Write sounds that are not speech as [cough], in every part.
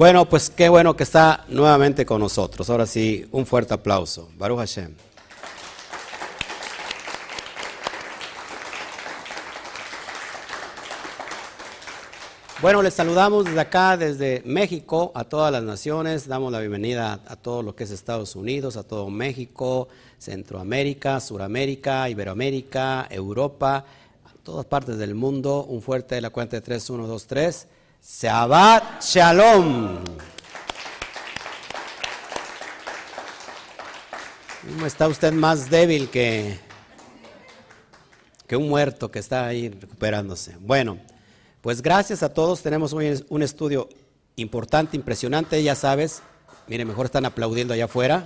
Bueno, pues qué bueno que está nuevamente con nosotros. Ahora sí, un fuerte aplauso. Baruch Hashem. Bueno, les saludamos desde acá, desde México, a todas las naciones. Damos la bienvenida a todo lo que es Estados Unidos, a todo México, Centroamérica, Suramérica, Iberoamérica, Europa, a todas partes del mundo. Un fuerte de la cuenta de 3, 1, 2, 3. Shabbat Shalom. ¿Cómo está usted más débil que, que un muerto que está ahí recuperándose? Bueno, pues gracias a todos. Tenemos hoy un estudio importante, impresionante, ya sabes. Mire, mejor están aplaudiendo allá afuera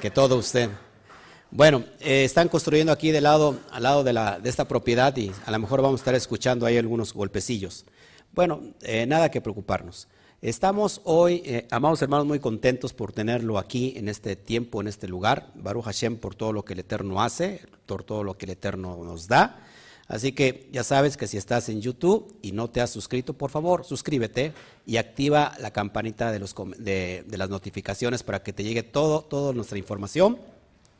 que todo usted. Bueno, eh, están construyendo aquí de lado, al lado de, la, de esta propiedad y a lo mejor vamos a estar escuchando ahí algunos golpecillos. Bueno, eh, nada que preocuparnos. Estamos hoy, eh, amados hermanos, muy contentos por tenerlo aquí en este tiempo, en este lugar. Baruch Hashem por todo lo que el Eterno hace, por todo lo que el Eterno nos da. Así que ya sabes que si estás en YouTube y no te has suscrito, por favor, suscríbete y activa la campanita de, los, de, las notificaciones para que te llegue todo, toda nuestra información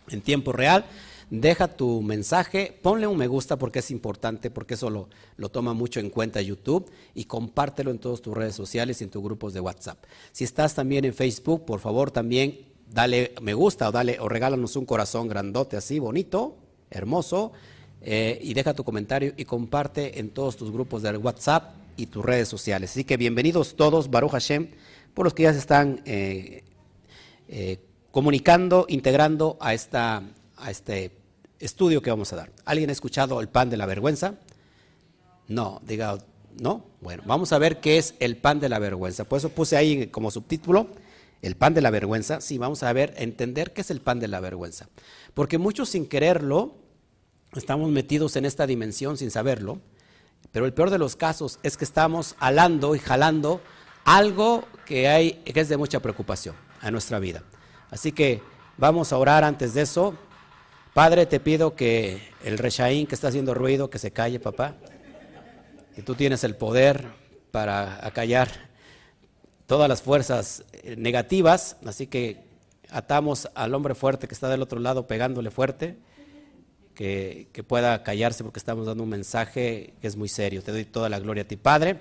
en tiempo real deja tu mensaje, ponle un me gusta porque es importante, porque eso lo, toma mucho en cuenta YouTube y compártelo en todas tus redes sociales y en tus grupos de WhatsApp. Si estás también en Facebook, por favor también dale me gusta o dale o regálanos un corazón grandote así, bonito, hermoso, eh, y deja tu comentario y comparte en todos tus grupos de WhatsApp y tus redes sociales. Así que bienvenidos todos, Baruch Hashem, por los que ya se están eh, eh, comunicando, integrando a esta a este estudio que vamos a dar. ¿Alguien ha escuchado el pan de la vergüenza? No, diga, no. Bueno, vamos a ver qué es el pan de la vergüenza. Por eso puse ahí como subtítulo el pan de la vergüenza. Sí, vamos a ver, entender qué es el pan de la vergüenza. Porque muchos sin quererlo estamos metidos en esta dimensión sin saberlo. Pero el peor de los casos es que estamos alando y jalando algo que, hay, que es de mucha preocupación a nuestra vida. Así que vamos a orar antes de eso. Padre, te pido que el Reshaín que está haciendo ruido, que se calle, papá. Que tú tienes el poder para acallar todas las fuerzas eh, negativas. Así que atamos al hombre fuerte que está del otro lado pegándole fuerte. Que, que pueda callarse porque estamos dando un mensaje que es muy serio. Te doy toda la gloria a ti, Padre.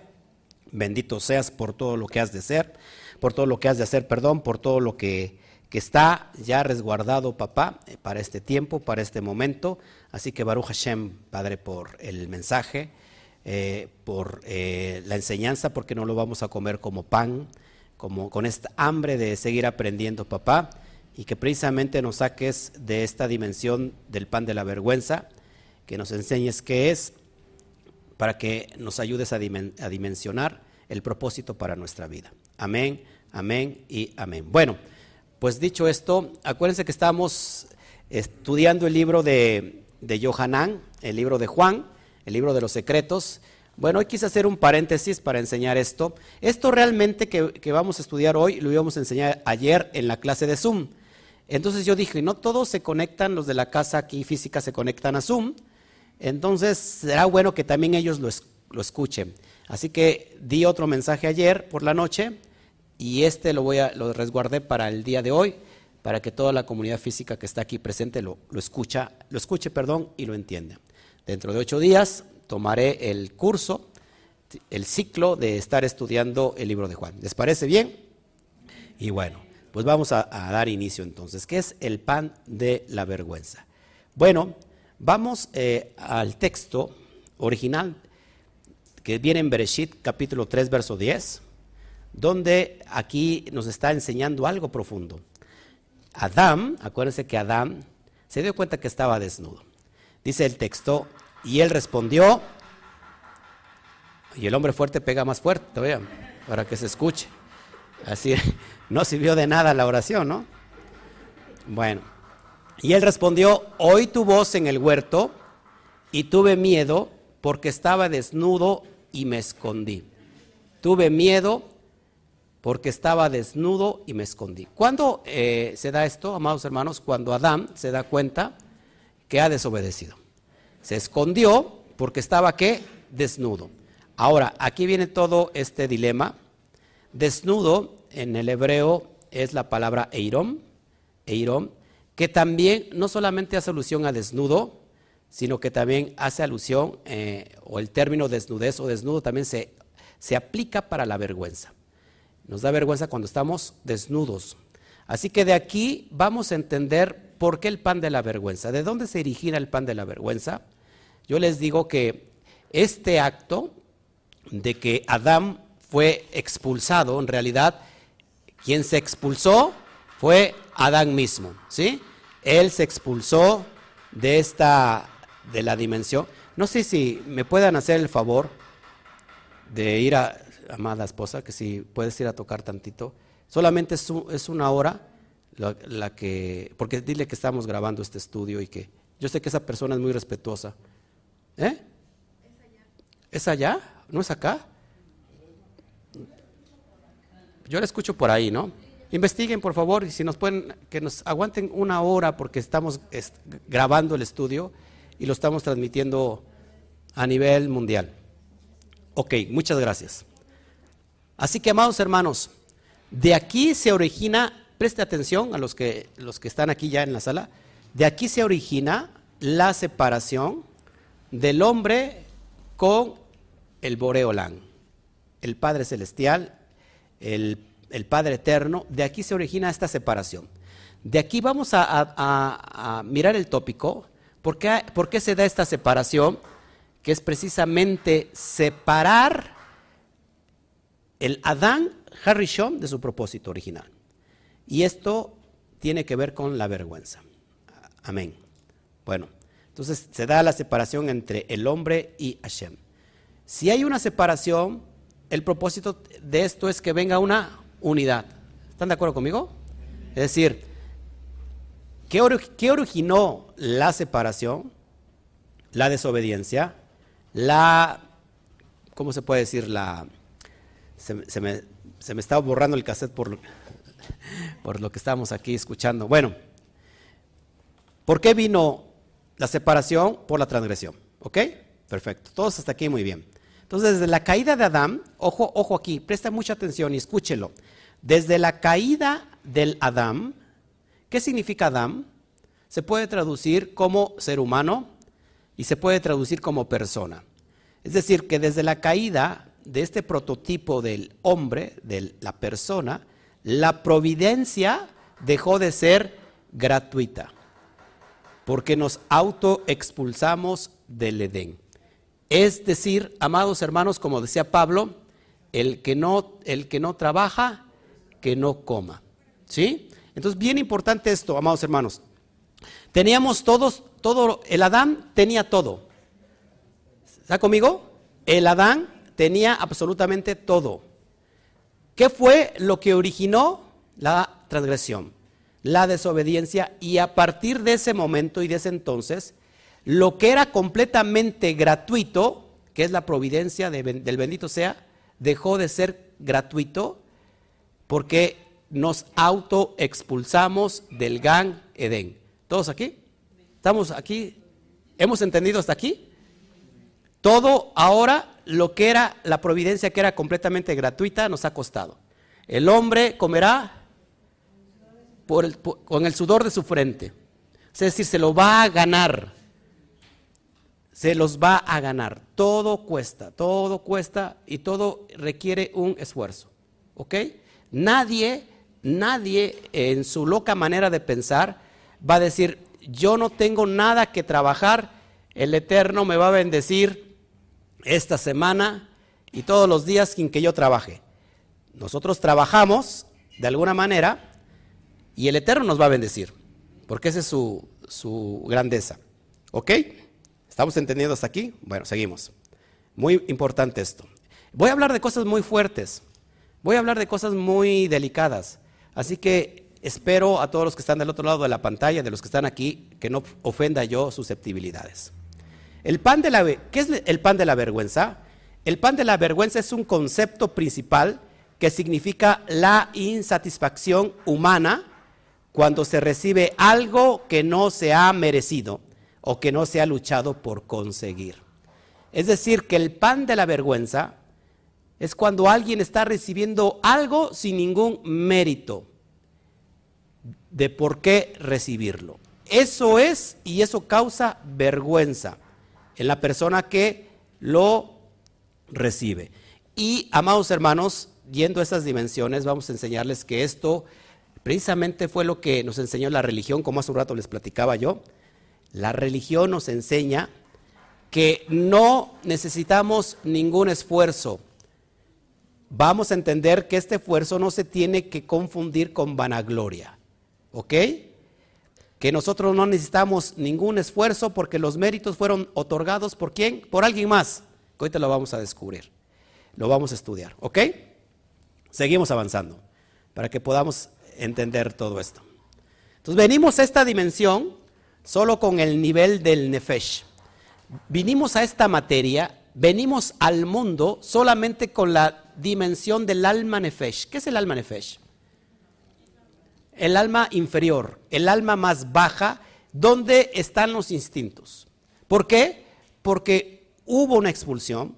Bendito seas por todo lo que has de ser, por todo lo que has de hacer, perdón, por todo lo que que está ya resguardado, papá, para este tiempo, para este momento. Así que Baruch Hashem, Padre, por el mensaje, eh, por eh, la enseñanza, porque no lo vamos a comer como pan, como con esta hambre de seguir aprendiendo, papá, y que precisamente nos saques de esta dimensión del pan de la vergüenza, que nos enseñes qué es, para que nos ayudes a, a dimensionar el propósito para nuestra vida. Amén, amén y amén. Bueno. Pues dicho esto, acuérdense que estamos estudiando el libro de, de Johanán, el libro de Juan, el libro de los secretos. Bueno, hoy quise hacer un paréntesis para enseñar esto. Esto realmente que, que, vamos a estudiar hoy lo íbamos a enseñar ayer en la clase de Zoom. Entonces yo dije, no todos se conectan, los de la casa aquí física se conectan a Zoom. Entonces será bueno que también ellos lo, lo escuchen. Así que di otro mensaje ayer por la noche y este lo voy a lo resguardé para el día de hoy para que toda la comunidad física que está aquí presente lo, lo escucha, lo escuche, perdón, y lo entienda. Dentro de ocho días tomaré el curso, el ciclo de estar estudiando el libro de Juan. ¿Les parece bien? Y bueno, pues vamos a, dar inicio entonces. ¿Qué es el pan de la vergüenza? Bueno, vamos eh, al texto original que viene en Bereshit capítulo 3, verso 10 donde aquí nos está enseñando algo profundo. Adán, acuérdense que Adán se dio cuenta que estaba desnudo. Dice el texto, y él respondió, y el hombre fuerte pega más fuerte, vean, para que se escuche. Así [laughs] no sirvió de nada la oración, ¿no? Bueno, y él respondió, oí tu voz en el huerto y tuve miedo porque estaba desnudo y me escondí. Tuve miedo porque estaba desnudo y me escondí. ¿Cuándo eh, se da esto, amados hermanos? Cuando Adán se da cuenta que ha desobedecido. Se escondió porque estaba qué? Desnudo. Ahora, aquí viene todo este dilema Desnudo en el hebreo es la palabra eirom, eirom, que también no solamente hace alusión a desnudo, sino que también hace alusión, eh, o el término desnudez o desnudo también se, se aplica para la vergüenza. Nos da vergüenza cuando estamos desnudos. Así que de aquí vamos a entender por qué el pan de la vergüenza. ¿De dónde se origina el pan de la vergüenza? Yo les digo que este acto de que Adán fue expulsado, en realidad, quien se expulsó fue Adán mismo, ¿sí? Él se expulsó de esta, de la dimensión. No sé si me puedan hacer el favor de ir a, amada esposa, que si puedes ir a tocar tantito. Solamente es, una hora la, que, porque dile que estamos grabando este estudio y que yo sé que esa persona es muy respetuosa. ¿Eh? ¿Es allá? ¿No es acá? Yo la escucho por ahí, ¿no? Investiguen, por favor, y si nos pueden, que nos aguanten una hora porque estamos grabando el estudio y lo estamos transmitiendo a nivel mundial. Ok, muchas gracias. Así que, amados hermanos, de aquí se origina, preste atención a los que, los que están aquí ya en la sala, de aquí se origina la separación del hombre con el Boreolán, el Padre Celestial, el, Padre Eterno. De aquí se origina esta separación. De aquí vamos a, mirar el tópico. ¿Por qué, ¿Por qué se da esta separación? Que es precisamente separar el Adán Harrison de su propósito original. Y esto tiene que ver con la vergüenza. Amén. Bueno, entonces se da la separación entre el hombre y Hashem. Si hay una separación, el propósito de esto es que venga una unidad. ¿Están de acuerdo conmigo? Es decir, ¿qué, originó la separación? La desobediencia, la, ¿cómo se puede decir? La, se, me, se me estaba borrando el cassette por, por lo que estábamos aquí escuchando. Bueno, ¿por qué vino la separación? Por la transgresión. ¿Ok? Perfecto. Todos hasta aquí muy bien. Entonces, desde la caída de Adán, ojo, ojo aquí, presta mucha atención y escúchelo. Desde la caída del Adán, ¿qué significa Adán? Se puede traducir como ser humano y se puede traducir como persona. Es decir, que desde la caída de este prototipo del hombre, de la persona, la providencia dejó de ser gratuita, porque nos autoexpulsamos del Edén. Es decir, amados hermanos, como decía Pablo, el que no, el que no trabaja, que no coma. ¿Sí? Entonces, bien importante esto, amados hermanos. Teníamos todos, todo, el Adán tenía todo. ¿Está conmigo? El Adán tenía absolutamente todo. ¿Qué fue lo que originó la transgresión? La desobediencia y a partir de ese momento y de ese entonces, lo que era completamente gratuito, que es la providencia del bendito sea, dejó de ser gratuito porque nos autoexpulsamos del Gan Edén. ¿Todos aquí? ¿Estamos aquí? ¿Hemos entendido hasta aquí? Todo ahora, lo que era la providencia que era completamente gratuita, nos ha costado. El hombre comerá con el sudor de su frente. Es decir, se lo va a ganar se los va a ganar. Todo cuesta, todo cuesta y todo requiere un esfuerzo. ¿Ok? Nadie, nadie en su loca manera de pensar va a decir, yo no tengo nada que trabajar, el Eterno me va a bendecir esta semana y todos los días sin que yo trabaje. Nosotros trabajamos de alguna manera y el Eterno nos va a bendecir, porque esa es su, su grandeza. ¿Ok? ¿Estamos entendiendo hasta aquí? Bueno, seguimos. Muy importante esto. Voy a hablar de cosas muy fuertes. Voy a hablar de cosas muy delicadas. Así que espero a todos los que están del otro lado de la pantalla, de los que están aquí, que no ofenda yo susceptibilidades. El pan de la, ¿Qué es el pan de la vergüenza? El pan de la vergüenza es un concepto principal que significa la insatisfacción humana cuando se recibe algo que no se ha merecido o que no se ha luchado por conseguir. Es decir, que el pan de la vergüenza es cuando alguien está recibiendo algo sin ningún mérito de por qué recibirlo. Eso es y eso causa vergüenza en la persona que lo recibe. Y, amados hermanos, yendo a esas dimensiones, vamos a enseñarles que esto precisamente fue lo que nos enseñó la religión, como hace un rato les platicaba yo. La religión nos enseña que no necesitamos ningún esfuerzo. Vamos a entender que este esfuerzo no se tiene que confundir con vanagloria. ¿Ok? Que nosotros no necesitamos ningún esfuerzo porque los méritos fueron otorgados por quién? Por alguien más. Que ahorita lo vamos a descubrir. Lo vamos a estudiar. ¿Ok? Seguimos avanzando para que podamos entender todo esto. Entonces venimos a esta dimensión solo con el nivel del nefesh. Vinimos a esta materia, venimos al mundo solamente con la dimensión del alma nefesh. ¿Qué es el alma nefesh? El alma inferior, el alma más baja, donde están los instintos. ¿Por qué? Porque hubo una expulsión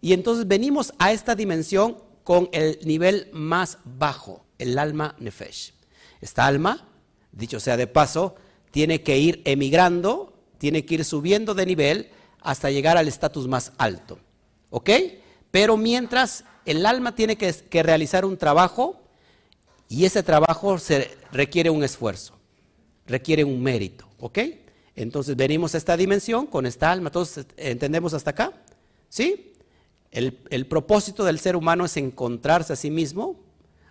y entonces venimos a esta dimensión con el nivel más bajo el alma nefesh. Esta alma, dicho sea de paso, tiene que ir emigrando, tiene que ir subiendo de nivel hasta llegar al estatus más alto. ¿Ok? Pero mientras el alma tiene que, realizar un trabajo y ese trabajo se requiere un esfuerzo, requiere un mérito. ¿Ok? Entonces venimos a esta dimensión con esta alma. ¿Todos entendemos hasta acá? ¿Sí? el propósito del ser humano es encontrarse a sí mismo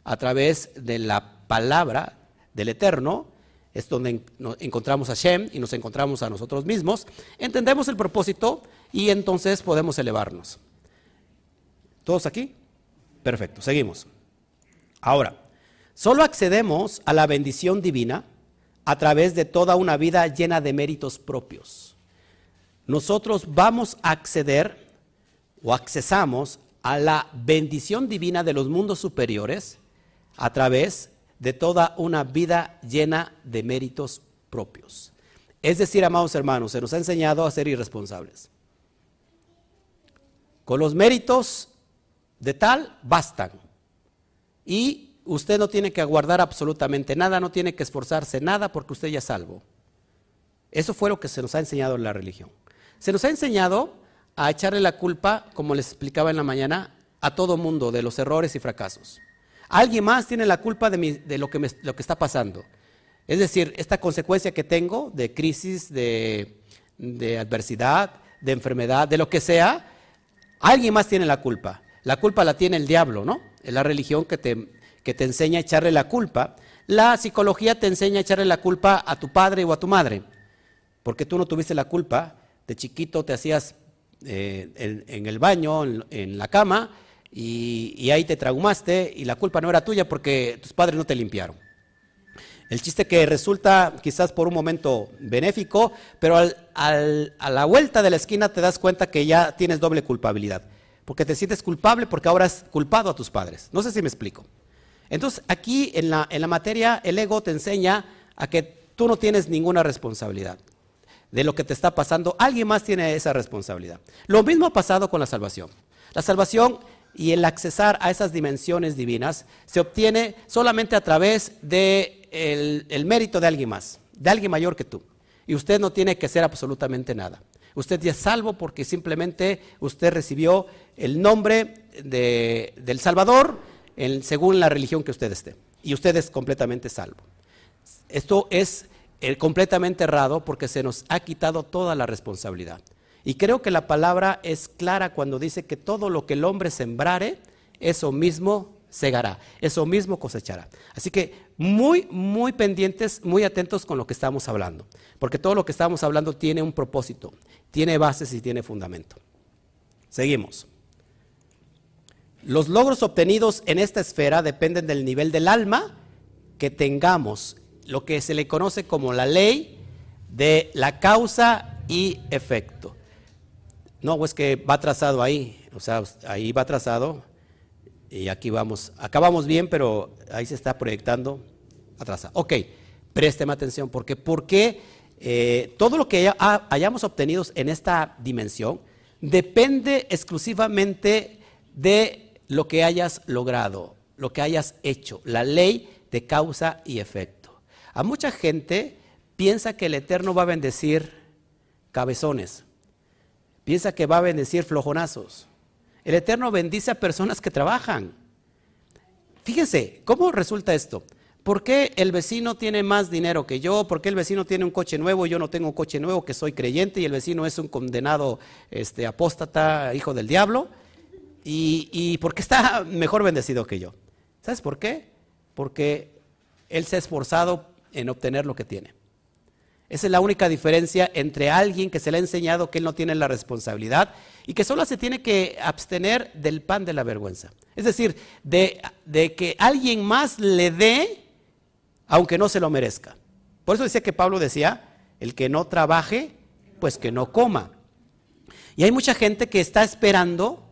a través de la palabra del Eterno, es donde encontramos a Shem y nos encontramos a nosotros mismos, entendemos el propósito y entonces podemos elevarnos. ¿Todos aquí? Perfecto, seguimos. Ahora, solo accedemos a la bendición divina a través de toda una vida llena de méritos propios. Nosotros vamos a acceder o accesamos a la bendición divina de los mundos superiores a través de toda una vida llena de méritos propios. Es decir, amados hermanos, se nos ha enseñado a ser irresponsables. Con los méritos de tal bastan. Y usted no tiene que aguardar absolutamente nada, no tiene que esforzarse nada porque usted ya es salvo. Eso fue lo que se nos ha enseñado en la religión. Se nos ha enseñado a echarle la culpa, como les explicaba en la mañana, a todo mundo de los errores y fracasos. Alguien más tiene la culpa de, lo, que está pasando. Es decir, esta consecuencia que tengo de crisis, de, adversidad, de enfermedad, de lo que sea, alguien más tiene la culpa. La culpa la tiene el diablo, ¿no? Es la religión que te, que te enseña a echarle la culpa. La psicología te enseña a echarle la culpa a tu padre o a tu madre, porque tú no tuviste la culpa. De chiquito te hacías eh, en, el baño, en la cama, y, ahí te traumaste y la culpa no era tuya porque tus padres no te limpiaron. El chiste que resulta quizás por un momento benéfico, pero a la vuelta de la esquina te das cuenta que ya tienes doble culpabilidad, porque te sientes culpable porque ahora has culpado a tus padres. No sé si me explico. Entonces aquí en la, en la materia el ego te enseña a que tú no tienes ninguna responsabilidad de lo que te está pasando, alguien más tiene esa responsabilidad. Lo mismo ha pasado con la salvación. La salvación y el accesar a esas dimensiones divinas se obtiene solamente a través del de el mérito de alguien más, de alguien mayor que tú. Y usted no tiene que hacer absolutamente nada. Usted ya es salvo porque simplemente usted recibió el nombre de, del Salvador según la religión que usted esté. Y usted es completamente salvo. Esto es eh, completamente errado porque se nos ha quitado toda la responsabilidad. Y creo que la palabra es clara cuando dice que todo lo que el hombre sembrare, eso mismo segará, eso mismo cosechará. Así que muy, muy pendientes, muy atentos con lo que estamos hablando, porque todo lo que estamos hablando tiene un propósito, tiene bases y tiene fundamento. Seguimos. Los logros obtenidos en esta esfera dependen del nivel del alma que tengamos, lo que se le conoce como la ley de la causa y efecto. No, es que va trazado ahí, o sea, ahí va trazado y aquí vamos, acabamos bien, pero ahí se está proyectando atrasado. Ok, présteme atención, porque porque eh, todo lo que hayamos obtenido en esta dimensión depende exclusivamente de lo que hayas logrado, lo que hayas hecho, la ley de causa y efecto. A mucha gente piensa que el Eterno va a bendecir cabezones, piensa que va a bendecir flojonazos. El Eterno bendice a personas que trabajan. Fíjense, ¿cómo resulta esto? ¿Por qué el vecino tiene más dinero que yo? ¿Por qué el vecino tiene un coche nuevo y yo no tengo un coche nuevo que soy creyente y el vecino es un condenado este, apóstata, hijo del diablo? ¿Y, ¿Y por qué está [laughs] mejor bendecido que yo? ¿Sabes por qué? Porque él se ha esforzado en obtener lo que tiene. Esa es la única diferencia entre alguien que se le ha enseñado que él no tiene la responsabilidad y que solo se tiene que abstener del pan de la vergüenza. Es decir, de, de que alguien más le dé aunque no se lo merezca. Por eso decía que Pablo decía, el que no trabaje, pues que no coma. Y hay mucha gente que está esperando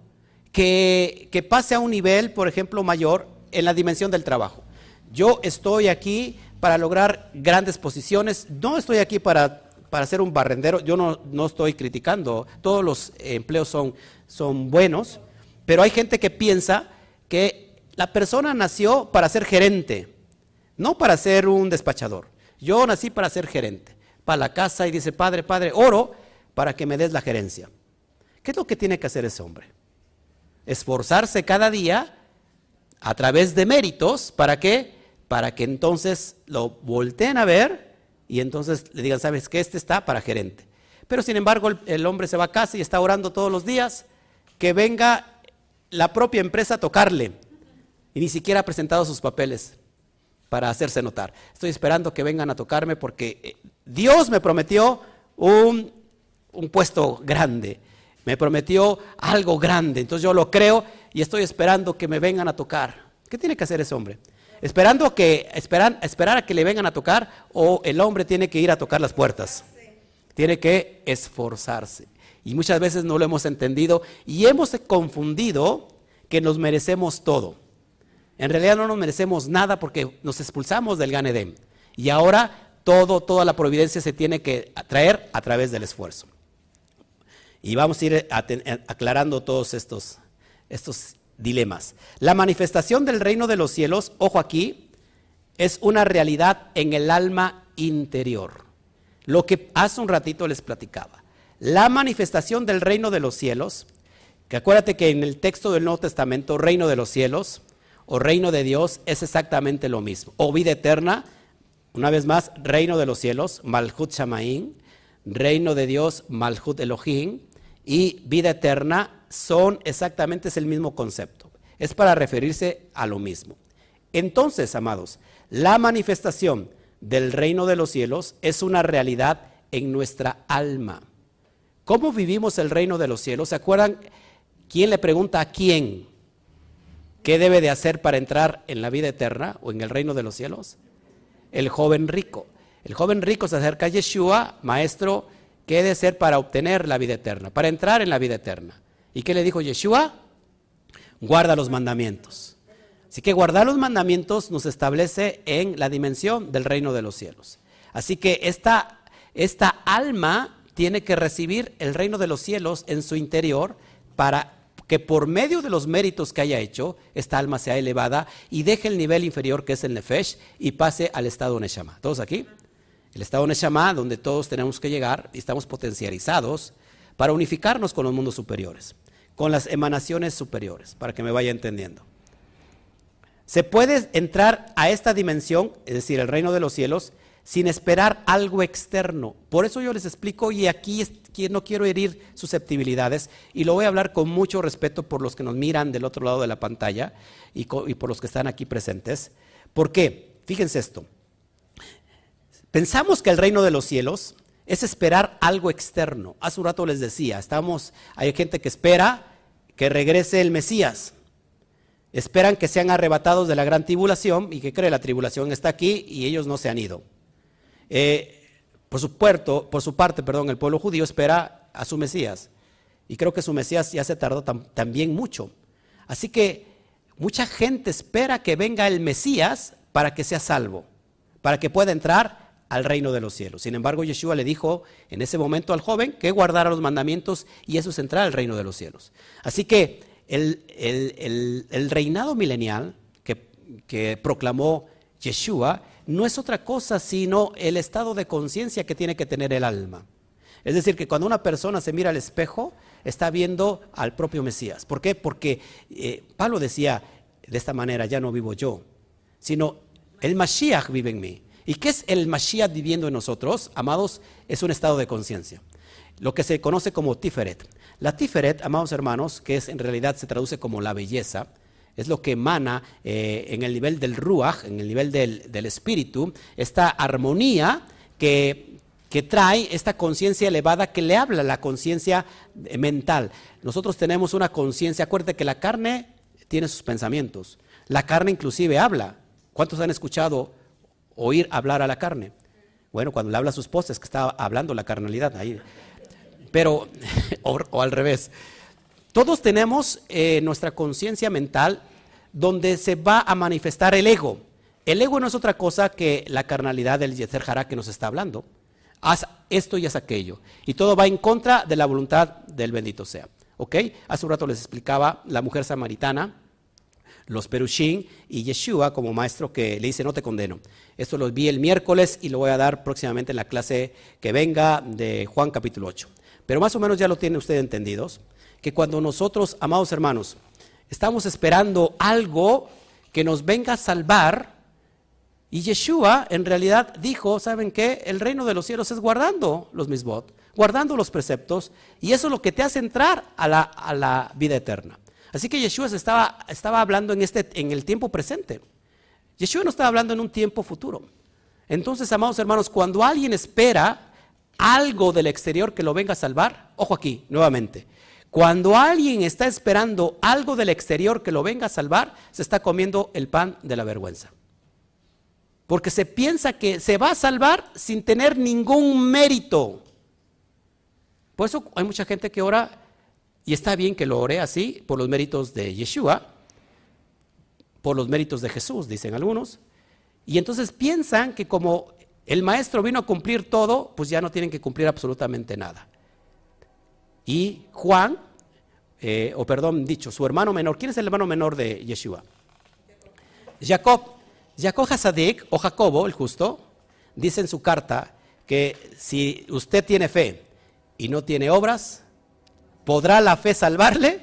que, pase a un nivel, por ejemplo, mayor en la dimensión del trabajo. Yo estoy aquí para lograr grandes posiciones, no estoy aquí para, para ser un barrendero, yo no, no, estoy criticando, todos los empleos son, son buenos, pero hay gente que piensa que la persona nació para ser gerente, no para ser un despachador. Yo nací para ser gerente, para la casa y dice, padre, padre, oro para que me des la gerencia. ¿Qué es lo que tiene que hacer ese hombre? Esforzarse cada día a través de méritos, ¿para qué? Para que entonces lo volteen a ver y entonces le digan, ¿sabes qué? Este está para gerente. Pero sin embargo el, hombre se va a casa y está orando todos los días que venga la propia empresa a tocarle y ni siquiera ha presentado sus papeles para hacerse notar. Estoy esperando que vengan a tocarme porque eh, Dios me prometió un, un puesto grande, me prometió algo grande, entonces yo lo creo y estoy esperando que me vengan a tocar. ¿Qué tiene que hacer ese hombre? Esperando que, esperan, esperar a que le vengan a tocar o el hombre tiene que ir a tocar las puertas. Tiene que esforzarse. Y muchas veces no lo hemos entendido y hemos confundido que nos merecemos todo. En realidad no nos merecemos nada porque nos expulsamos del Gan Eden. Y ahora todo, toda la providencia se tiene que traer a través del esfuerzo. Y vamos a ir aclarando todos estos, estos dilemas. La manifestación del reino de los cielos, ojo aquí, es una realidad en el alma interior. Lo que hace un ratito les platicaba. La manifestación del reino de los cielos, que acuérdate que en el texto del Nuevo Testamento, reino de los cielos, o reino de Dios es exactamente lo mismo. O vida eterna, una vez más, reino de los cielos, Malhut Shamaim, reino de Dios, Malhut Elohim, y vida eterna son exactamente es el mismo concepto. Es para referirse a lo mismo. Entonces, amados, la manifestación del reino de los cielos es una realidad en nuestra alma. ¿Cómo vivimos el reino de los cielos? ¿Se acuerdan quién le pregunta a quién? ¿Qué debe de hacer para entrar en la vida eterna o en el reino de los cielos? El joven rico. El joven rico se acerca a Yeshua, maestro, ¿qué debe hacer para obtener la vida eterna, para entrar en la vida eterna? ¿Y qué le dijo Yeshua? Guarda los mandamientos. Así que guardar los mandamientos nos establece en la dimensión del reino de los cielos. Así que esta, esta alma tiene que recibir el reino de los cielos en su interior para que por medio de los méritos que haya hecho, esta alma sea elevada y deje el nivel inferior que es el Nefesh y pase al estado Neshama. ¿Todos aquí? El estado Neshama, donde todos tenemos que llegar y estamos potencializados para unificarnos con los mundos superiores, con las emanaciones superiores, para que me vaya entendiendo. Se puede entrar a esta dimensión, es decir, el reino de los cielos, sin esperar algo externo. Por eso yo les explico y aquí no quiero herir susceptibilidades y lo voy a hablar con mucho respeto por los que nos miran del otro lado de la pantalla y, por los que están aquí presentes. ¿Por qué? Fíjense esto. Pensamos que el reino de los cielos es esperar algo externo. Hace un rato les decía, estamos, hay gente que espera que regrese el Mesías. Esperan que sean arrebatados de la gran tribulación y que cree la tribulación está aquí y ellos no se han ido. Eh, por, su puerto, por su parte, perdón, el pueblo judío espera a su Mesías. Y creo que su Mesías ya se tardó también mucho. Así que mucha gente espera que venga el Mesías para que sea salvo, para que pueda entrar al reino de los cielos. Sin embargo, Yeshua le dijo en ese momento al joven que guardara los mandamientos y eso es entrar al reino de los cielos. Así que el, reinado milenial que, proclamó Yeshua no es otra cosa sino el estado de conciencia que tiene que tener el alma. Es decir, que cuando una persona se mira al espejo, está viendo al propio Mesías. ¿Por qué? Porque eh, Pablo decía de esta manera, ya no vivo yo, sino el Mashiach vive en mí. ¿Y qué es el Mashiach viviendo en nosotros? Amados, es un estado de conciencia. Lo que se conoce como Tiferet. La Tiferet, amados hermanos, que es en realidad se traduce como la belleza, es lo que emana eh, en el nivel del Ruach, en el nivel del, espíritu, esta armonía que, que trae esta conciencia elevada que le habla la conciencia mental. Nosotros tenemos una conciencia, acuérdate que la carne tiene sus pensamientos, la carne inclusive habla. ¿Cuántos han escuchado oír hablar a la carne? Bueno, cuando le habla a sus esposa que está hablando la carnalidad ahí. Pero, [laughs] o al revés. Todos tenemos eh, nuestra conciencia mental donde se va a manifestar el ego. El ego no es otra cosa que la carnalidad del Yetzer Hará que nos está hablando. Haz esto y haz aquello. Y todo va en contra de la voluntad del bendito sea. ¿Ok? Hace un rato les explicaba la mujer samaritana, los perushín y Yeshua como maestro que le dice no te condeno. Esto lo vi el miércoles y lo voy a dar próximamente en la clase que venga de Juan capítulo 8. Pero más o menos ya lo tienen ustedes entendidos que cuando nosotros, amados hermanos, estamos esperando algo que nos venga a salvar, y Yeshua en realidad dijo, ¿saben qué? El reino de los cielos es guardando los misbot, guardando los preceptos, y eso es lo que te hace entrar a la, a la vida eterna. Así que Yeshua estaba, estaba hablando en, este, en el tiempo presente. Yeshua no estaba hablando en un tiempo futuro. Entonces, amados hermanos, cuando alguien espera algo del exterior que lo venga a salvar, ojo aquí, nuevamente, cuando alguien está esperando algo del exterior que lo venga a salvar, se está comiendo el pan de la vergüenza. Porque se piensa que se va a salvar sin tener ningún mérito. Por eso hay mucha gente que ora, y está bien que lo ore así, por los méritos de Yeshua, por los méritos de Jesús, dicen algunos. Y entonces piensan que como el maestro vino a cumplir todo, pues ya no tienen que cumplir absolutamente nada. Y Juan, eh, o perdón, dicho, su hermano menor, ¿quién es el hermano menor de Yeshua? Jacob. Jacob Hasadik, o Jacobo, el justo, dice en su carta que si usted tiene fe y no tiene obras, ¿podrá la fe salvarle?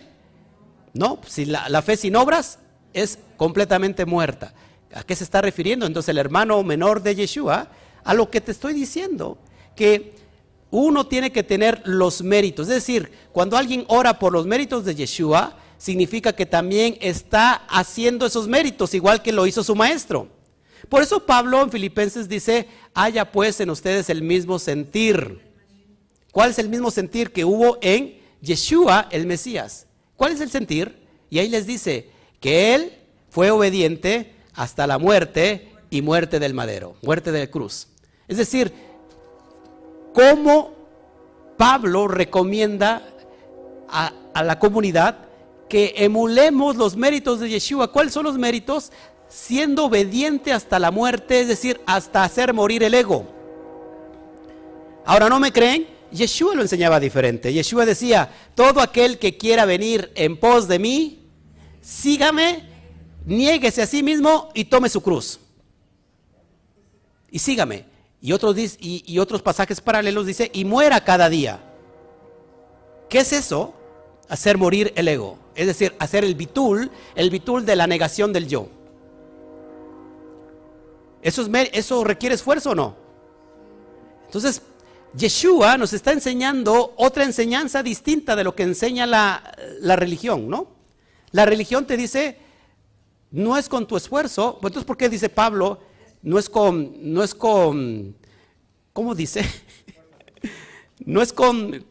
No, si la, fe sin obras es completamente muerta. ¿A qué se está refiriendo entonces el hermano menor de Yeshua? A lo que te estoy diciendo, que uno tiene que tener los méritos. Es decir, cuando alguien ora por los méritos de Yeshua, significa que también está haciendo esos méritos, igual que lo hizo su maestro. Por eso Pablo en Filipenses dice, haya pues en ustedes el mismo sentir. ¿Cuál es el mismo sentir que hubo en Yeshua, el Mesías? ¿Cuál es el sentir? Y ahí les dice que él fue obediente hasta la muerte y muerte del madero, muerte de cruz. Es decir, cómo Pablo recomienda a, la comunidad que emulemos los méritos de Yeshua. ¿Cuáles son los méritos? Siendo obediente hasta la muerte, es decir, hasta hacer morir el ego. Ahora, ¿no me creen? Yeshua lo enseñaba diferente. Yeshua decía, todo aquel que quiera venir en pos de mí, sígame, niéguese a sí mismo y tome su cruz. Y sígame. Y otros, pasajes paralelos dice, y muera cada día. ¿Qué es eso? Hacer morir el ego. Es decir, hacer el bitul, el bitul de la negación del yo. ¿Eso, es, ¿Eso requiere esfuerzo o no? Entonces, Yeshua nos está enseñando otra enseñanza distinta de lo que enseña la, la, religión, ¿no? La religión te dice, no es con tu esfuerzo. Entonces, ¿por qué dice Pablo? no es con, no es con, ¿cómo dice? [laughs] no es con,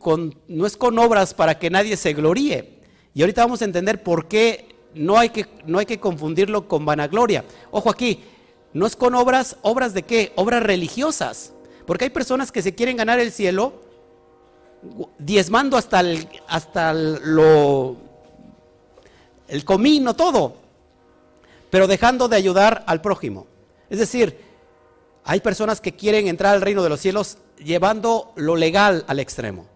no es con obras para que nadie se gloríe. Y ahorita vamos a entender por qué no hay que, no hay que confundirlo con vanagloria. Ojo aquí, no es con obras, obras de qué? Obras religiosas. Porque hay personas que se quieren ganar el cielo diezmando hasta el, hasta lo, el comino, todo, pero dejando de ayudar al prójimo. Es decir, hay personas que quieren entrar al reino de los cielos llevando lo legal al extremo.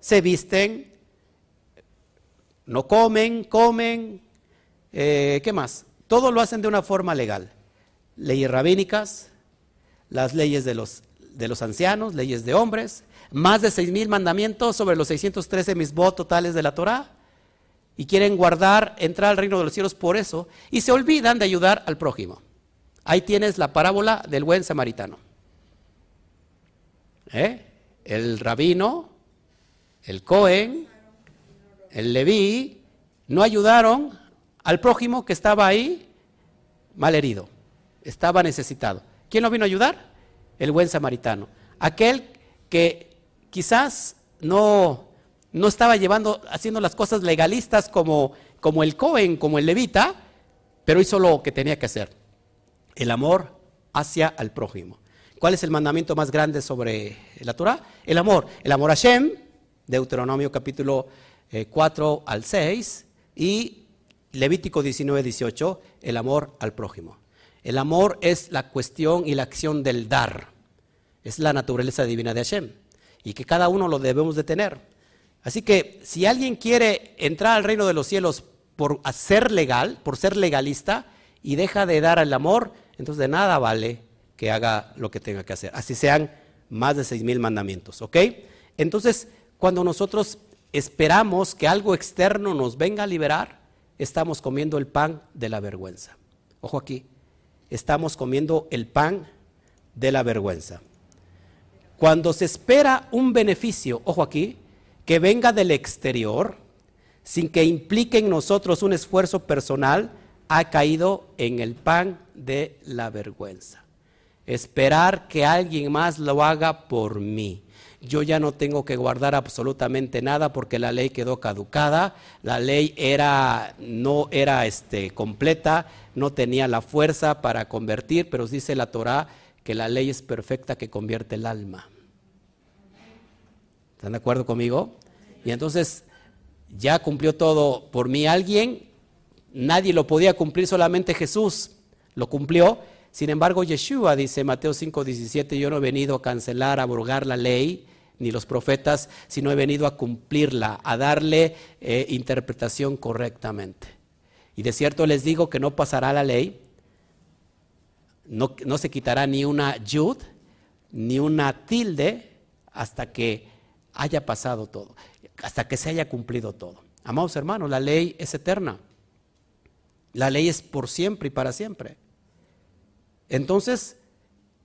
Se visten no comen, comen, eh, ¿qué más? Todo lo hacen de una forma legal. Leyes rabínicas, las leyes de los, de los ancianos, leyes de hombres, más de seis mil mandamientos sobre los 613 misbot totales de la Torah. Y quieren guardar, entrar al reino de los cielos por eso. Y se olvidan de ayudar al prójimo. Ahí tienes la parábola del buen samaritano. ¿Eh? El rabino, el Cohen, el Leví, no ayudaron al prójimo que estaba ahí mal herido, estaba necesitado. ¿Quién lo vino a ayudar? El buen samaritano. Aquel que quizás no, no estaba llevando, haciendo las cosas legalistas como, como el Cohen, como el levita, pero hizo lo que tenía que hacer. El amor hacia el prójimo. ¿Cuál es el mandamiento más grande sobre la Torah? El amor. El amor a Shem, Deuteronomio capítulo 4 eh, al 6, y Levítico 19, 18, el amor al prójimo. El amor es la cuestión y la acción del dar. Es la naturaleza divina de Hashem. Y que cada uno lo debemos de tener. Así que si alguien quiere entrar al reino de los cielos por ser legal, por ser legalista, y deja de dar el amor, entonces de nada vale que haga lo que tenga que hacer. Así sean más de seis mil mandamientos. ¿Ok? Entonces, cuando nosotros esperamos que algo externo nos venga a liberar, estamos comiendo el pan de la vergüenza. Ojo aquí, estamos comiendo el pan de la vergüenza. Cuando se espera un beneficio, ojo aquí, que venga del exterior, sin que implique en nosotros un esfuerzo personal, ha caído en el pan de la vergüenza. Esperar que alguien más lo haga por mí yo ya no tengo que guardar absolutamente nada porque la ley quedó caducada, la ley era, no era este, completa, no tenía la fuerza para convertir, pero dice la Torah que la ley es perfecta que convierte el alma. ¿Están de acuerdo conmigo? Y entonces ya cumplió todo por mí alguien, nadie lo podía cumplir, solamente Jesús lo cumplió. Sin embargo, Yeshua dice Mateo 5:17, yo no he venido a cancelar, a abrogar la ley, ni los profetas, sino he venido a cumplirla, a darle eh, interpretación correctamente. Y de cierto les digo que no pasará la ley, no, no se quitará ni una yud, ni una tilde, hasta que haya pasado todo, hasta que se haya cumplido todo. Amados hermanos, la ley es eterna. La ley es por siempre y para siempre. Entonces,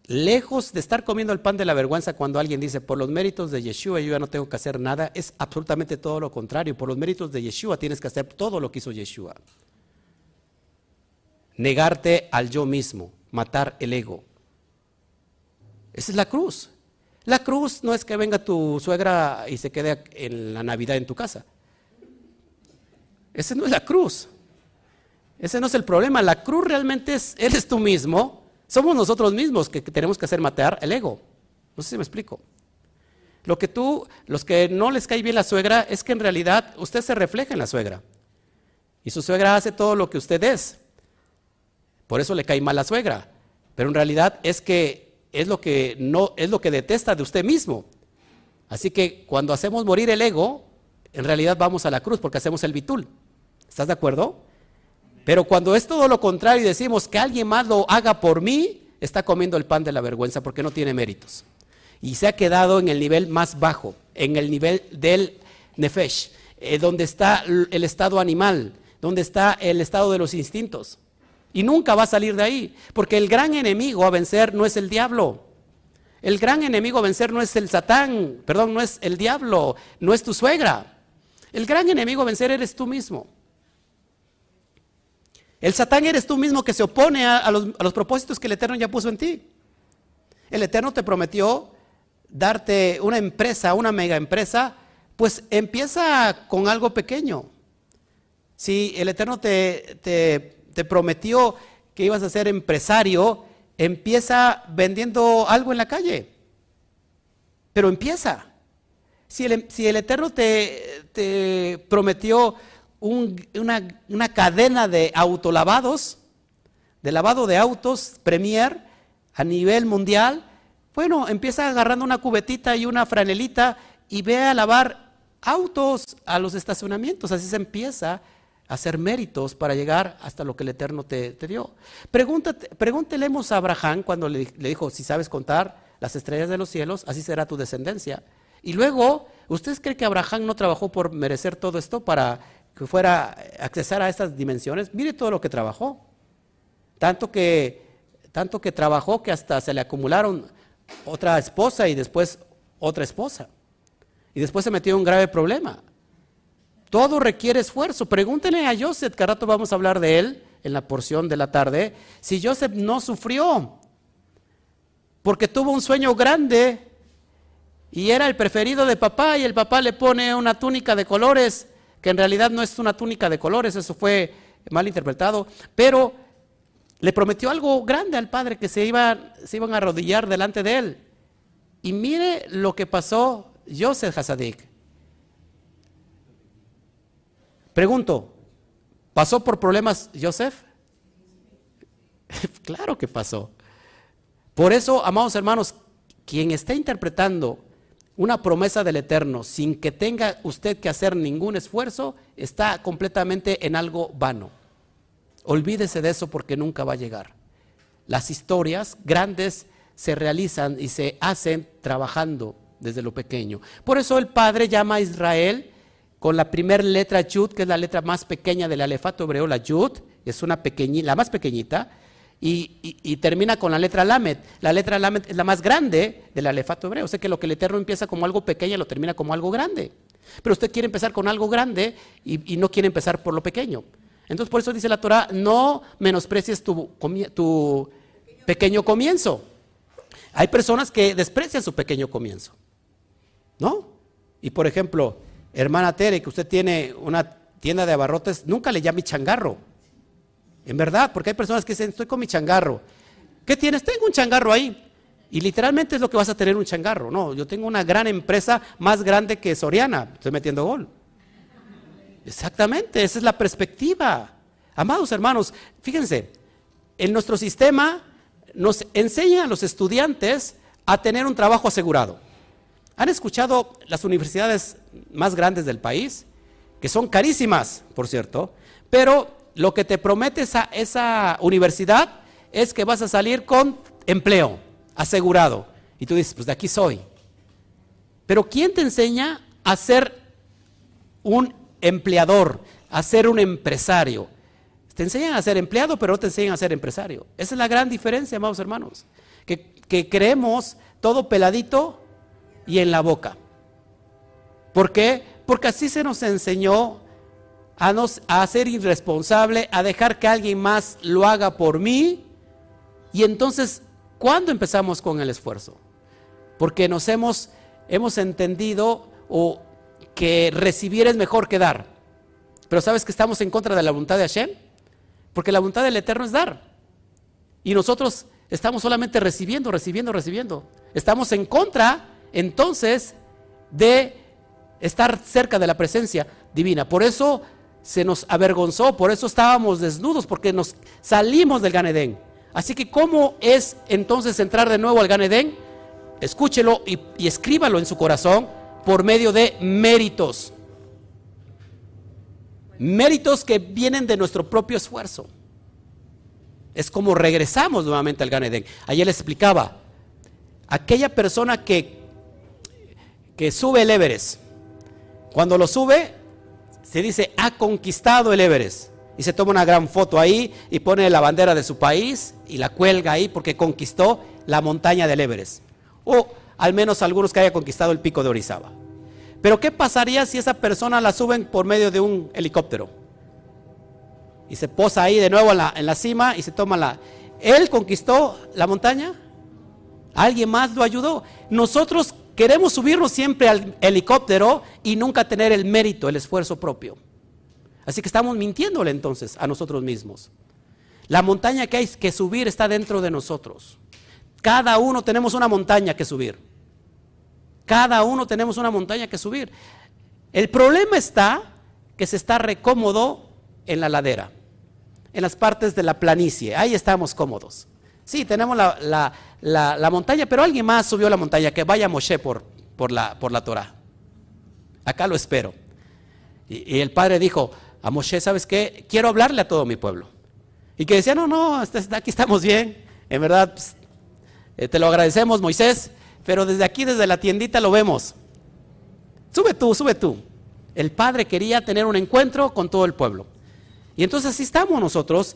lejos de estar comiendo el pan de la vergüenza cuando alguien dice, por los méritos de Yeshua yo ya no tengo que hacer nada, es absolutamente todo lo contrario. Por los méritos de Yeshua tienes que hacer todo lo que hizo Yeshua. Negarte al yo mismo, matar el ego. Esa es la cruz. La cruz no es que venga tu suegra y se quede en la Navidad en tu casa. Esa no es la cruz. Ese no es el problema. La cruz realmente es, eres tú mismo somos nosotros mismos que tenemos que hacer matar el ego. No sé si me explico. Lo que tú, los que no les cae bien la suegra, es que en realidad usted se refleja en la suegra. Y su suegra hace todo lo que usted es. Por eso le cae mal la suegra. Pero en realidad es que es lo que no es lo que detesta de usted mismo. Así que cuando hacemos morir el ego, en realidad vamos a la cruz porque hacemos el bitul. ¿Estás de acuerdo? Pero cuando es todo lo contrario y decimos que alguien más lo haga por mí, está comiendo el pan de la vergüenza porque no tiene méritos. Y se ha quedado en el nivel más bajo, en el nivel del nefesh, eh, donde está el estado animal, donde está el estado de los instintos. Y nunca va a salir de ahí, porque el gran enemigo a vencer no es el diablo. El gran enemigo a vencer no es el satán, perdón, no es el diablo, no es tu suegra. El gran enemigo a vencer eres tú mismo. El Satán eres tú mismo que se opone a, los, propósitos que el Eterno ya puso en ti. El Eterno te prometió darte una empresa, una mega empresa, pues empieza con algo pequeño. Si el Eterno te, te, prometió que ibas a ser empresario, empieza vendiendo algo en la calle. Pero empieza. Si el, si el Eterno te, te prometió una, cadena de autolavados, de lavado de autos, Premier, a nivel mundial, bueno, empieza agarrando una cubetita y una franelita y ve a lavar autos a los estacionamientos. Así se empieza a hacer méritos para llegar hasta lo que el Eterno te, dio. Pregúntate, pregúntelemos a Abraham cuando le, le dijo, si sabes contar las estrellas de los cielos, así será tu descendencia. Y luego, ¿ustedes creen que Abraham no trabajó por merecer todo esto para que fuera accesar a estas dimensiones? Mire todo lo que trabajó. Tanto que, tanto que trabajó que hasta se le acumularon otra esposa y después otra esposa. Y después se metió en un grave problema. Todo requiere esfuerzo. Pregúntenle a Joseph, que rato vamos a hablar de él en la porción de la tarde, si Joseph no sufrió, porque tuvo un sueño grande y era el preferido de papá y el papá le pone una túnica de colores, que en realidad no es una túnica de colores, eso fue mal interpretado, pero le prometió algo grande al padre, que se, se iban a arrodillar delante de él. Y mire lo que pasó Joseph Hasadik. Pregunto, ¿pasó por problemas Joseph? [laughs] claro que pasó. Por eso, amados hermanos, quien está interpretando una promesa del Eterno sin que tenga usted que hacer ningún esfuerzo, está completamente en algo vano. Olvídese de eso porque nunca va a llegar. Las historias grandes se realizan y se hacen trabajando desde lo pequeño. Por eso el Padre llama a Israel con la primera letra Yud, que es la letra más pequeña del alefato hebreo, la Yud, es una pequeñita, la más pequeñita, y, termina con la letra Lamed. La letra Lamed es la más grande del alefato hebreo. O sea que lo que el Eterno empieza como algo pequeño lo termina como algo grande. Pero usted quiere empezar con algo grande y no quiere empezar por lo pequeño. Entonces por eso dice la Torah, no menosprecies tu, tu pequeño comienzo. Hay personas que desprecian su pequeño comienzo. ¿No? Y por ejemplo, hermana Tere, que usted tiene una tienda de abarrotes, nunca le llame changarro. En verdad, porque hay personas que dicen, estoy con mi changarro. ¿Qué tienes? Tengo un changarro ahí. Y literalmente es lo que vas a tener un changarro. No, yo tengo una gran empresa más grande que Soriana. Estoy metiendo gol. Exactamente, esa es la perspectiva. Amados hermanos, fíjense, en nuestro sistema nos enseñan a los estudiantes a tener un trabajo asegurado. ¿Han escuchado las universidades más grandes del país? Que son carísimas, por cierto, pero lo que te promete esa, esa universidad es que vas a salir con empleo asegurado. Y tú dices, pues de aquí soy. Pero ¿quién te enseña a ser un empleador, a ser un empresario. Te enseñan a ser empleado, pero no te enseñan a ser empresario. Esa es la gran diferencia, amados hermanos. Que, creemos todo peladito y en la boca. ¿Por qué? Porque así se nos enseñó a, nos, a ser irresponsable, a dejar que alguien más lo haga por mí. Y entonces, ¿cuándo empezamos con el esfuerzo? Porque nos hemos, hemos entendido o que recibir es mejor que dar. Pero ¿sabes que estamos en contra de la voluntad de Hashem? Porque la voluntad del Eterno es dar. Y nosotros estamos solamente recibiendo, recibiendo, recibiendo. Estamos en contra, entonces, de estar cerca de la presencia divina. Por eso se nos avergonzó, por eso estábamos desnudos, porque nos salimos del Ganedén. Así que, ¿cómo es entonces entrar de nuevo al Ganedén? Escúchelo y, escríbalo en su corazón por medio de méritos. Méritos que vienen de nuestro propio esfuerzo. Es como regresamos nuevamente al Gan Eden. Ayer les explicaba, aquella persona que, que sube el Everest, cuando lo sube, se dice, ha conquistado el Everest. Y se toma una gran foto ahí y pone la bandera de su país y la cuelga ahí porque conquistó la montaña del Everest. O al menos algunos que haya conquistado el pico de Orizaba. Pero ¿qué pasaría si esa persona la suben por medio de un helicóptero? Y se posa ahí de nuevo en la, en la cima y se toma la... ¿Él conquistó la montaña? ¿Alguien más lo ayudó? Nosotros queremos subirnos siempre al helicóptero y nunca tener el mérito, el esfuerzo propio. Así que estamos mintiéndole entonces a nosotros mismos. La montaña que hay que subir está dentro de nosotros. Cada uno tenemos una montaña que subir. Cada uno tenemos una montaña que subir. El problema está que se está recómodo en la ladera, en las partes de la planicie. Ahí estamos cómodos. Sí, tenemos la, montaña, pero alguien más subió la montaña, que vaya Moshe por, por, la, por la Torah. acá lo espero. Y, el padre dijo a Moshe, ¿sabes qué? Quiero hablarle a todo mi pueblo. Y que decía, no, no, aquí estamos bien. En verdad, pues, eh, te lo agradecemos, Moisés, pero desde aquí, desde la tiendita, lo vemos. Sube tú, sube tú. El padre quería tener un encuentro con todo el pueblo. Y entonces así estamos nosotros.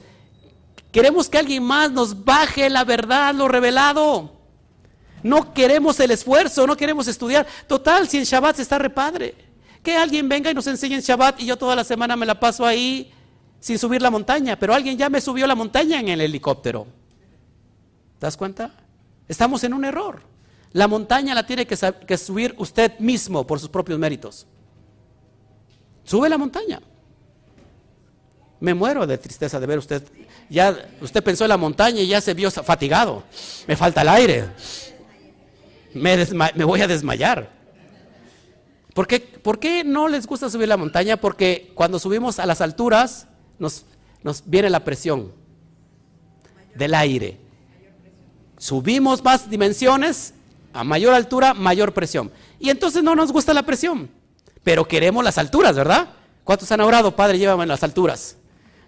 Queremos que alguien más nos baje la verdad, lo revelado. No queremos el esfuerzo, no queremos estudiar. Total, si en Shabbat se está repadre. Que alguien venga y nos enseñe en Shabbat y yo toda la semana me la paso ahí sin subir la montaña. Pero alguien ya me subió la montaña en el helicóptero. ¿Te das cuenta? Estamos en un error. La montaña la tiene que, que subir usted mismo por sus propios méritos. Sube la montaña. Me muero de tristeza de ver usted. Ya usted pensó en la montaña y ya se vio fatigado. Me falta el aire. Me, voy a desmayar. ¿Por qué, ¿Por qué, no les gusta subir la montaña? Porque cuando subimos a las alturas nos, nos viene la presión del aire. Subimos más dimensiones, a mayor altura, mayor presión. Y entonces no nos gusta la presión, pero queremos las alturas, ¿verdad? ¿Cuántos han orado, Padre, llévame a las alturas?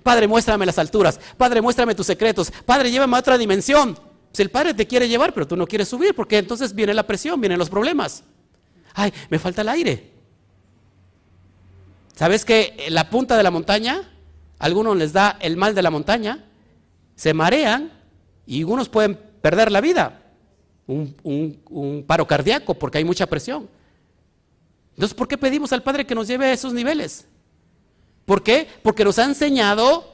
Padre, muéstrame las alturas. Padre, muéstrame tus secretos. Padre, llévame a otra dimensión. Si el Padre te quiere llevar, pero tú no quieres subir, porque entonces viene la presión, vienen los problemas. Ay, me falta el aire. ¿Sabes que la punta de la montaña, a algunos les da el mal de la montaña, se marean y algunos pueden perder la vida, un, un paro cardíaco, porque hay mucha presión. Entonces, ¿por qué pedimos al Padre que nos lleve a esos niveles? ¿Por qué? Porque nos ha enseñado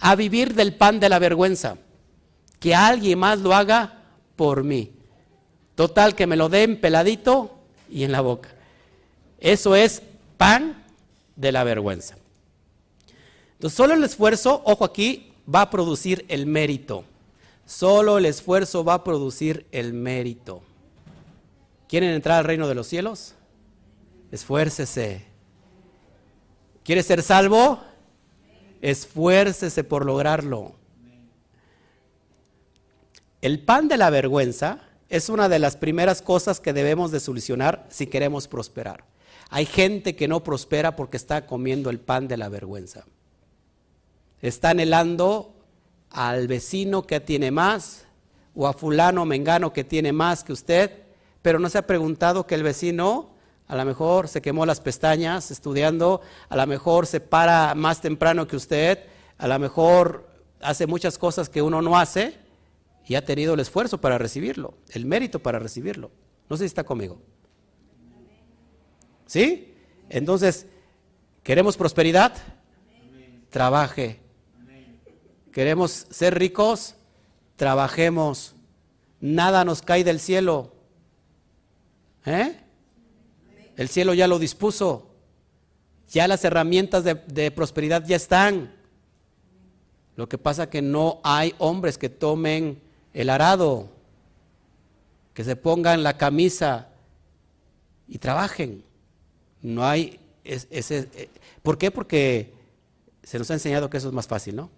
a vivir del pan de la vergüenza. Que alguien más lo haga por mí. Total, que me lo den peladito y en la boca. Eso es pan de la vergüenza. Entonces, solo el esfuerzo, ojo aquí, va a producir el mérito. Solo el esfuerzo va a producir el mérito. ¿Quieren entrar al reino de los cielos? Esfuércese. ¿Quiere ser salvo? Esfuércese por lograrlo. El pan de la vergüenza es una de las primeras cosas que debemos de solucionar si queremos prosperar. Hay gente que no prospera porque está comiendo el pan de la vergüenza. Está anhelando al vecino que tiene más o a fulano mengano que tiene más que usted, pero no se ha preguntado que el vecino a lo mejor se quemó las pestañas estudiando, a lo mejor se para más temprano que usted, a lo mejor hace muchas cosas que uno no hace y ha tenido el esfuerzo para recibirlo, el mérito para recibirlo. No sé si está conmigo. ¿Sí? Entonces, ¿queremos prosperidad? Trabaje. ¿Queremos ser ricos? Trabajemos. Nada nos cae del cielo. ¿Eh? El cielo ya lo dispuso. Ya las herramientas de, prosperidad ya están. Lo que pasa es que no hay hombres que tomen el arado, que se pongan la camisa y trabajen. No hay ese... Eh, ¿Por qué? Porque se nos ha enseñado que eso es más fácil, ¿no?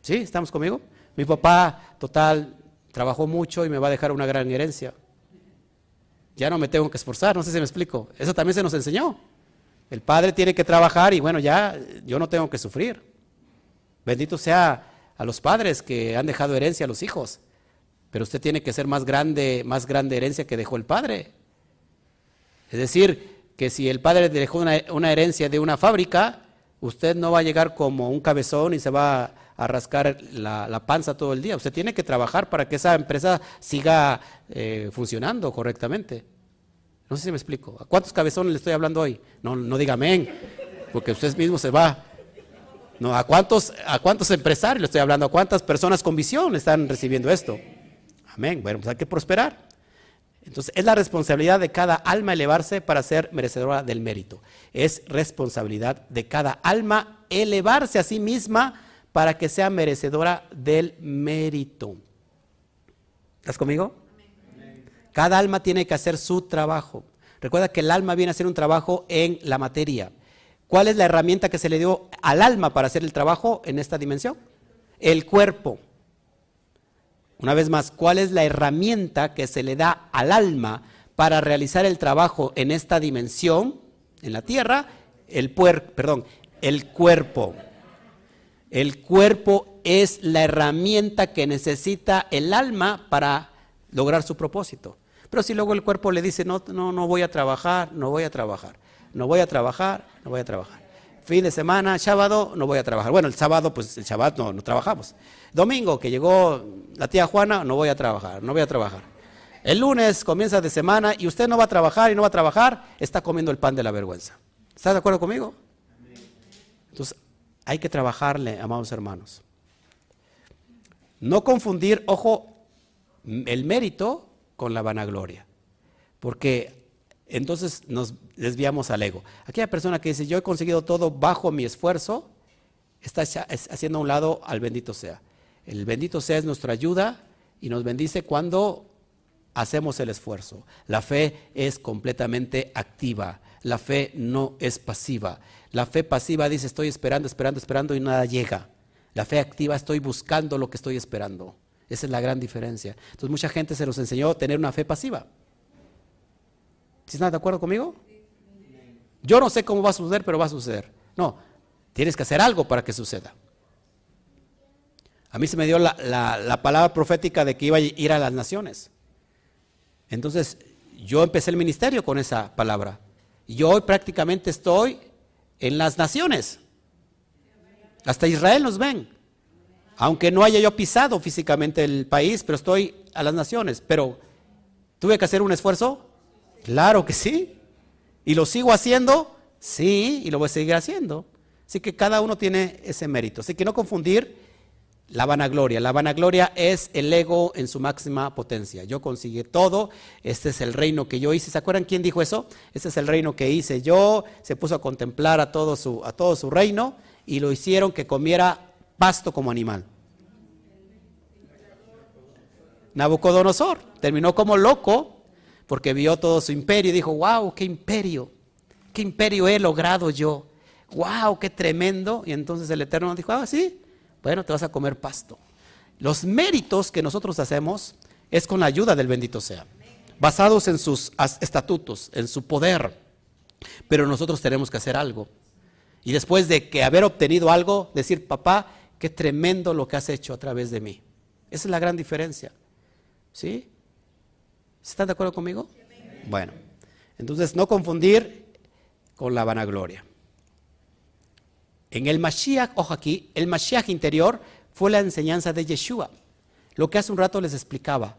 ¿Sí? ¿Estamos conmigo? Mi papá, total, trabajó mucho y me va a dejar una gran herencia ya no me tengo que esforzar, no sé si me explico. Eso también se nos enseñó. El padre tiene que trabajar y bueno, ya yo no tengo que sufrir. Bendito sea a los padres que han dejado herencia a los hijos. Pero usted tiene que ser más grande, más grande herencia que dejó el padre. Es decir, que si el padre dejó una, herencia de una fábrica, usted no va a llegar como un cabezón y se va a rascar la, panza todo el día. Usted tiene que trabajar para que esa empresa siga eh, funcionando correctamente. No sé si me explico. ¿A cuántos cabezones le estoy hablando hoy? No, no diga amén, porque usted mismo se va. No, ¿a cuántos, ¿a cuántos empresarios le estoy hablando? ¿A cuántas personas con visión están recibiendo esto? Amén. Bueno, pues hay que prosperar. Entonces, es la responsabilidad de cada alma elevarse para ser merecedora del mérito. Es responsabilidad de cada alma elevarse a sí misma para que sea merecedora del mérito. ¿Estás conmigo? Cada alma tiene que hacer su trabajo. Recuerda que el alma viene a hacer un trabajo en la materia. ¿Cuál es la herramienta que se le dio al alma para hacer el trabajo en esta dimensión? El cuerpo. Una vez más, ¿cuál es la herramienta que se le da al alma para realizar el trabajo en esta dimensión, en la tierra, el, puer, perdón, el cuerpo. El cuerpo es la herramienta que necesita el alma para lograr su propósito. Pero si luego el cuerpo le dice, no, no, no voy a trabajar, no voy a trabajar, no voy a trabajar, no voy a trabajar. Fin de semana, sábado, no voy a trabajar. Bueno, el sábado, pues el sábado no, no trabajamos. Domingo, que llegó la tía Juana, no voy a trabajar, no voy a trabajar. El lunes comienza de semana y usted no va a trabajar y no va a trabajar, está comiendo el pan de la vergüenza. ¿Está de acuerdo conmigo? Entonces, hay que trabajarle, amados hermanos. No confundir, ojo, el mérito con la vanagloria. Porque entonces nos desviamos al ego. Aquella persona que dice, yo he conseguido todo bajo mi esfuerzo, está haciendo a un lado al bendito sea. El bendito sea es nuestra ayuda y nos bendice cuando hacemos el esfuerzo. La fe es completamente activa. La fe no es pasiva. La fe pasiva dice estoy esperando, esperando, esperando y nada llega. La fe activa estoy buscando lo que estoy esperando. Esa es la gran diferencia. Entonces mucha gente se nos enseñó a tener una fe pasiva. ¿Sí están de acuerdo conmigo? Yo no sé cómo va a suceder, pero va a suceder. No, tienes que hacer algo para que suceda. A mí se me dio la, la palabra profética de que iba a ir a las naciones. Entonces yo empecé el ministerio con esa palabra. Y yo hoy prácticamente estoy en las naciones. Hasta Israel nos ven. Aunque no haya yo pisado físicamente el país, pero estoy a las naciones. Pero, ¿tuve que hacer un esfuerzo? Claro que sí. ¿Y lo sigo haciendo? Sí, y lo voy a seguir haciendo. Así que cada uno tiene ese mérito. Así que no confundir la vanagloria. La vanagloria es el ego en su máxima potencia. Yo consigue todo, este es el reino que yo hice. ¿Se acuerdan quién dijo eso? Este es el reino que hice yo. Se puso a contemplar a todo su, a todo su reino y lo hicieron que comiera pasto como animal. Nabucodonosor terminó como loco porque vio todo su imperio y dijo, wow, qué imperio, qué imperio he logrado yo, wow, qué tremendo. Y entonces el Eterno dijo, ah, sí, bueno, te vas a comer pasto. Los méritos que nosotros hacemos es con la ayuda del bendito sea, basados en sus estatutos, en su poder. Pero nosotros tenemos que hacer algo. Y después de que haber obtenido algo, decir, papá, qué tremendo lo que has hecho a través de mí. Esa es la gran diferencia. ¿Sí? ¿Están de acuerdo conmigo? Bueno, entonces no confundir con la vanagloria. En el Mashiach, ojo aquí, el Mashiach interior fue la enseñanza de Yeshua. Lo que hace un rato les explicaba.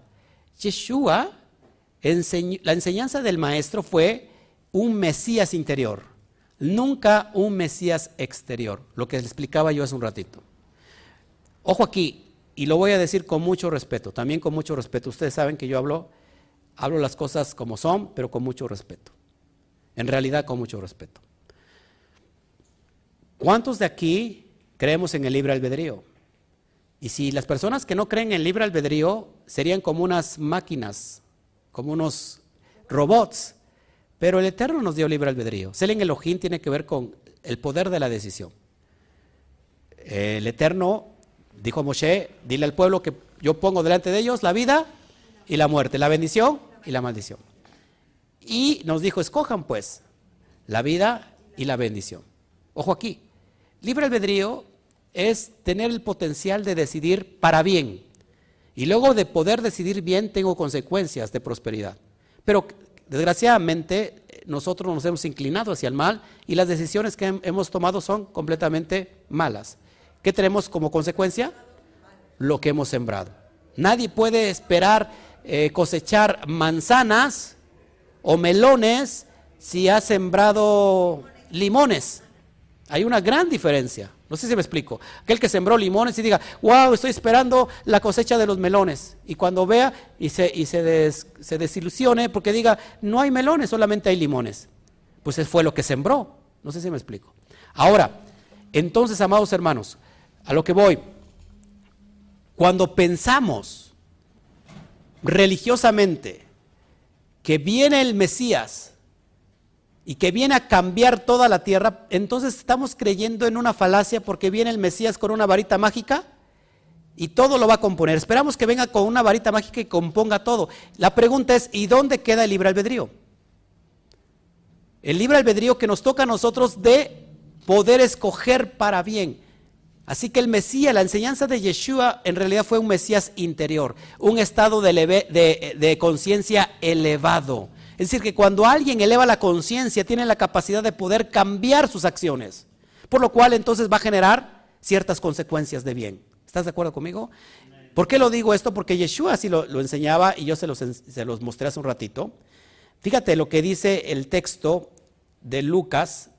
Yeshua, la enseñanza del maestro fue un Mesías interior, nunca un Mesías exterior, lo que les explicaba yo hace un ratito. Ojo aquí, y lo voy a decir con mucho respeto, también con mucho respeto. Ustedes saben que yo hablo, hablo las cosas como son, pero con mucho respeto. En realidad con mucho respeto. ¿Cuántos de aquí creemos en el libre albedrío? Y si las personas que no creen en el libre albedrío serían como unas máquinas, como unos robots, pero el Eterno nos dio libre albedrío. Selen Elohim tiene que ver con el poder de la decisión. El Eterno dijo a Moshe, dile al pueblo que yo pongo delante de ellos la vida y la muerte, la bendición y la maldición. Y nos dijo, escojan pues la vida y la bendición. Ojo aquí, Libre albedrío es tener el potencial de decidir para bien. Y luego de poder decidir bien tengo consecuencias de prosperidad. Pero desgraciadamente nosotros nos hemos inclinado hacia el mal y las decisiones que hemos tomado son completamente malas. ¿Qué tenemos como consecuencia? Lo que hemos sembrado. Nadie puede esperar eh, cosechar manzanas o melones si ha sembrado limones. Hay una gran diferencia. No sé si me explico. Aquel que sembró limones y diga, wow, estoy esperando la cosecha de los melones. Y cuando vea y se, y se, se desilusione porque diga, no hay melones, solamente hay limones. Pues fue lo que sembró. No sé si me explico. Ahora, entonces, amados hermanos, a lo que voy. Cuando pensamos religiosamente que viene el Mesías, y que viene a cambiar toda la tierra, entonces estamos creyendo en una falacia porque viene el Mesías con una varita mágica y todo lo va a componer. Esperamos que venga con una varita mágica y componga todo. La pregunta es, ¿y dónde queda el libre albedrío? El libre albedrío que nos toca a nosotros de poder escoger para bien. Así que el Mesías, la enseñanza de Yeshua en realidad fue un Mesías interior, un estado de, de conciencia elevado. Es decir, que cuando alguien eleva la conciencia, tiene la capacidad de poder cambiar sus acciones, por lo cual entonces va a generar ciertas consecuencias de bien. ¿Estás de acuerdo conmigo? ¿Por qué lo digo esto? Porque Yeshua así lo, enseñaba y yo se los, mostré hace un ratito. Fíjate lo que dice el texto de Lucas,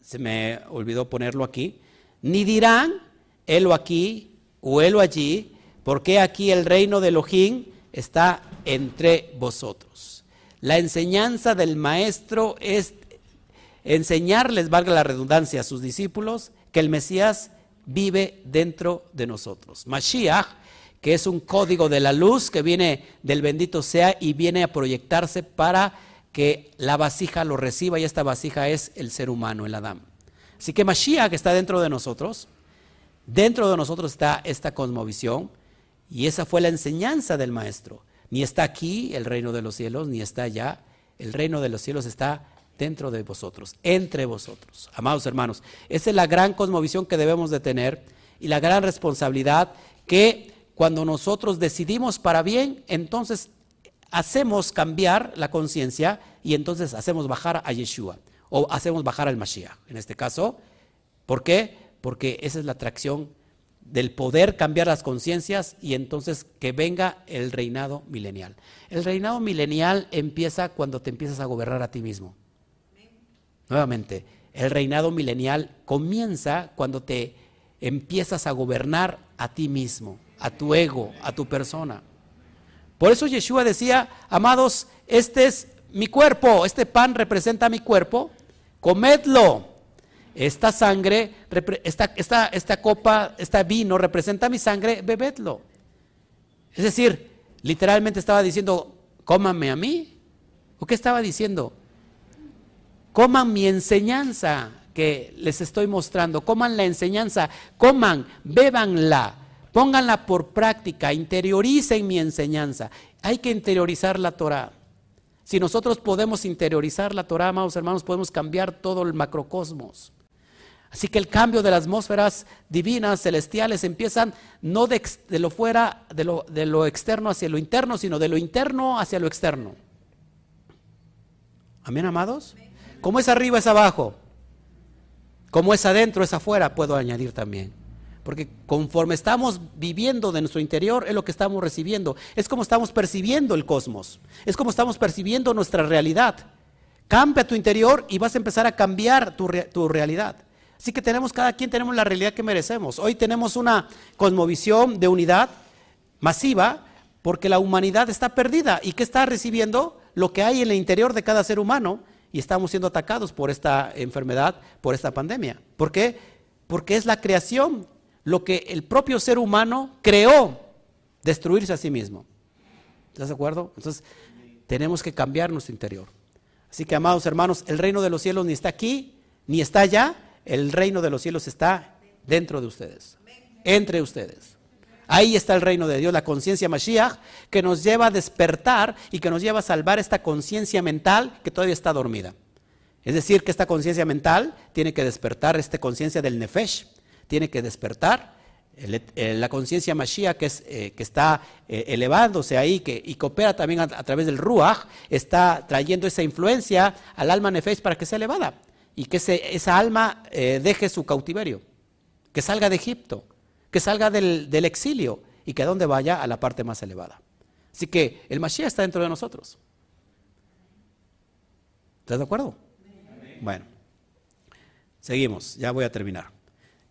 se, me olvidó ponerlo aquí, ni dirán, helo aquí o helo allí, porque aquí el reino de Elohim está entre vosotros. La enseñanza del maestro es enseñarles, valga la redundancia, a sus discípulos que el Mesías vive dentro de nosotros. Mashiach, que es un código de la luz que viene del bendito sea y viene a proyectarse para que la vasija lo reciba y esta vasija es el ser humano, el Adán. Así que Mashiach está dentro de nosotros, dentro de nosotros está esta cosmovisión y esa fue la enseñanza del maestro. Ni está aquí el reino de los cielos, ni está allá. El reino de los cielos está dentro de vosotros, entre vosotros. Amados hermanos, esa es la gran cosmovisión que debemos de tener y la gran responsabilidad que cuando nosotros decidimos para bien, entonces hacemos cambiar la conciencia y entonces hacemos bajar a Yeshua o hacemos bajar al Mashiach. En este caso, ¿por qué? Porque esa es la atracción del poder cambiar las conciencias y entonces que venga el reinado milenial. El reinado milenial empieza cuando te empiezas a gobernar a ti mismo. Nuevamente, el reinado milenial comienza cuando te empiezas a gobernar a ti mismo, a tu ego, a tu persona. Por eso Yeshua decía, amados, este es mi cuerpo, este pan representa mi cuerpo, comedlo. Esta sangre, esta, esta, esta copa, este vino representa mi sangre, bebedlo. Es decir, literalmente estaba diciendo, cómame a mí. ¿O qué estaba diciendo? coman mi enseñanza que les estoy mostrando, coman la enseñanza, coman, bébanla, pónganla por práctica, interioricen mi enseñanza. Hay que interiorizar la Torah. Si nosotros podemos interiorizar la Torah, amados hermanos, podemos cambiar todo el macrocosmos. Así que el cambio de las atmósferas divinas, celestiales, empiezan no de, lo fuera, de lo, de lo externo hacia lo interno, sino de lo interno hacia lo externo. Amén, amados. Como es arriba es abajo. Como es adentro es afuera, puedo añadir también. Porque conforme estamos viviendo de nuestro interior, es lo que estamos recibiendo. Es como estamos percibiendo el cosmos. Es como estamos percibiendo nuestra realidad. Cambia tu interior y vas a empezar a cambiar tu, tu realidad. Así que tenemos, cada quien tenemos la realidad que merecemos. Hoy tenemos una cosmovisión de unidad masiva porque la humanidad está perdida. ¿Y qué está recibiendo? Lo que hay en el interior de cada ser humano y estamos siendo atacados por esta enfermedad, por esta pandemia. ¿Por qué? Porque es la creación, lo que el propio ser humano creó, destruirse a sí mismo. ¿Estás de acuerdo? Entonces, tenemos que cambiar nuestro interior. Así que, amados hermanos, el reino de los cielos ni está aquí, ni está allá, el reino de los cielos está dentro de ustedes, entre ustedes. Ahí está el reino de Dios, la conciencia Mashiach, que nos lleva a despertar y que nos lleva a salvar esta conciencia mental que todavía está dormida. Es decir, que esta conciencia mental tiene que despertar, esta conciencia del Nefesh, tiene que despertar. la conciencia Mashiach que, es, eh, que está eh, elevándose ahí que, y coopera también a, través del Ruach, está trayendo esa influencia al alma Nefesh para que sea elevada y que esa alma eh, deje su cautiverio, que salga de Egipto que salga del, exilio y que a donde vaya a la parte más elevada. Así que el Mashiach está dentro de nosotros. ¿Estás de acuerdo? Bueno, seguimos, ya voy a terminar.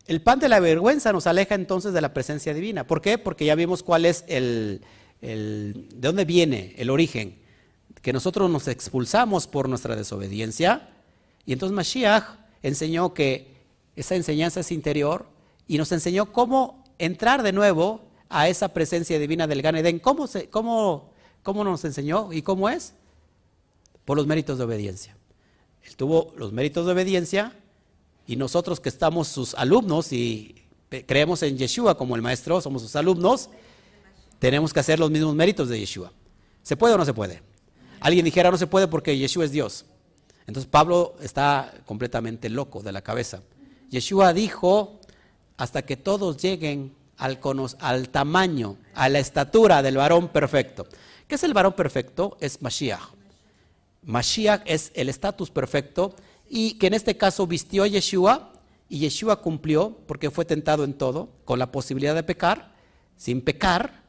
El pan de la vergüenza nos aleja entonces de la presencia divina. ¿Por qué? Porque ya vimos cuál es el, el, de dónde viene el origen, que nosotros nos expulsamos por nuestra desobediencia. Y entonces Mashiach enseñó que esa enseñanza es interior, y nos enseñó cómo entrar de nuevo a esa presencia divina del Gan Eden. ¿Cómo, cómo, ¿Cómo nos enseñó y cómo es? Por los méritos de obediencia. Él tuvo los méritos de obediencia y nosotros que estamos sus alumnos y creemos en Yeshua como el maestro, somos sus alumnos, tenemos que hacer los mismos méritos de Yeshua. ¿Se puede o no se puede? Alguien dijera no se puede porque Yeshua es Dios. Entonces Pablo está completamente loco de la cabeza. Yeshua dijo, hasta que todos lleguen al, tamaño, a la estatura del varón perfecto. ¿Qué es el varón perfecto? Es Mashiach. Mashiach es el estatus perfecto y que en este caso vistió a Yeshua y Yeshua cumplió porque fue tentado en todo, con la posibilidad de pecar, sin pecar,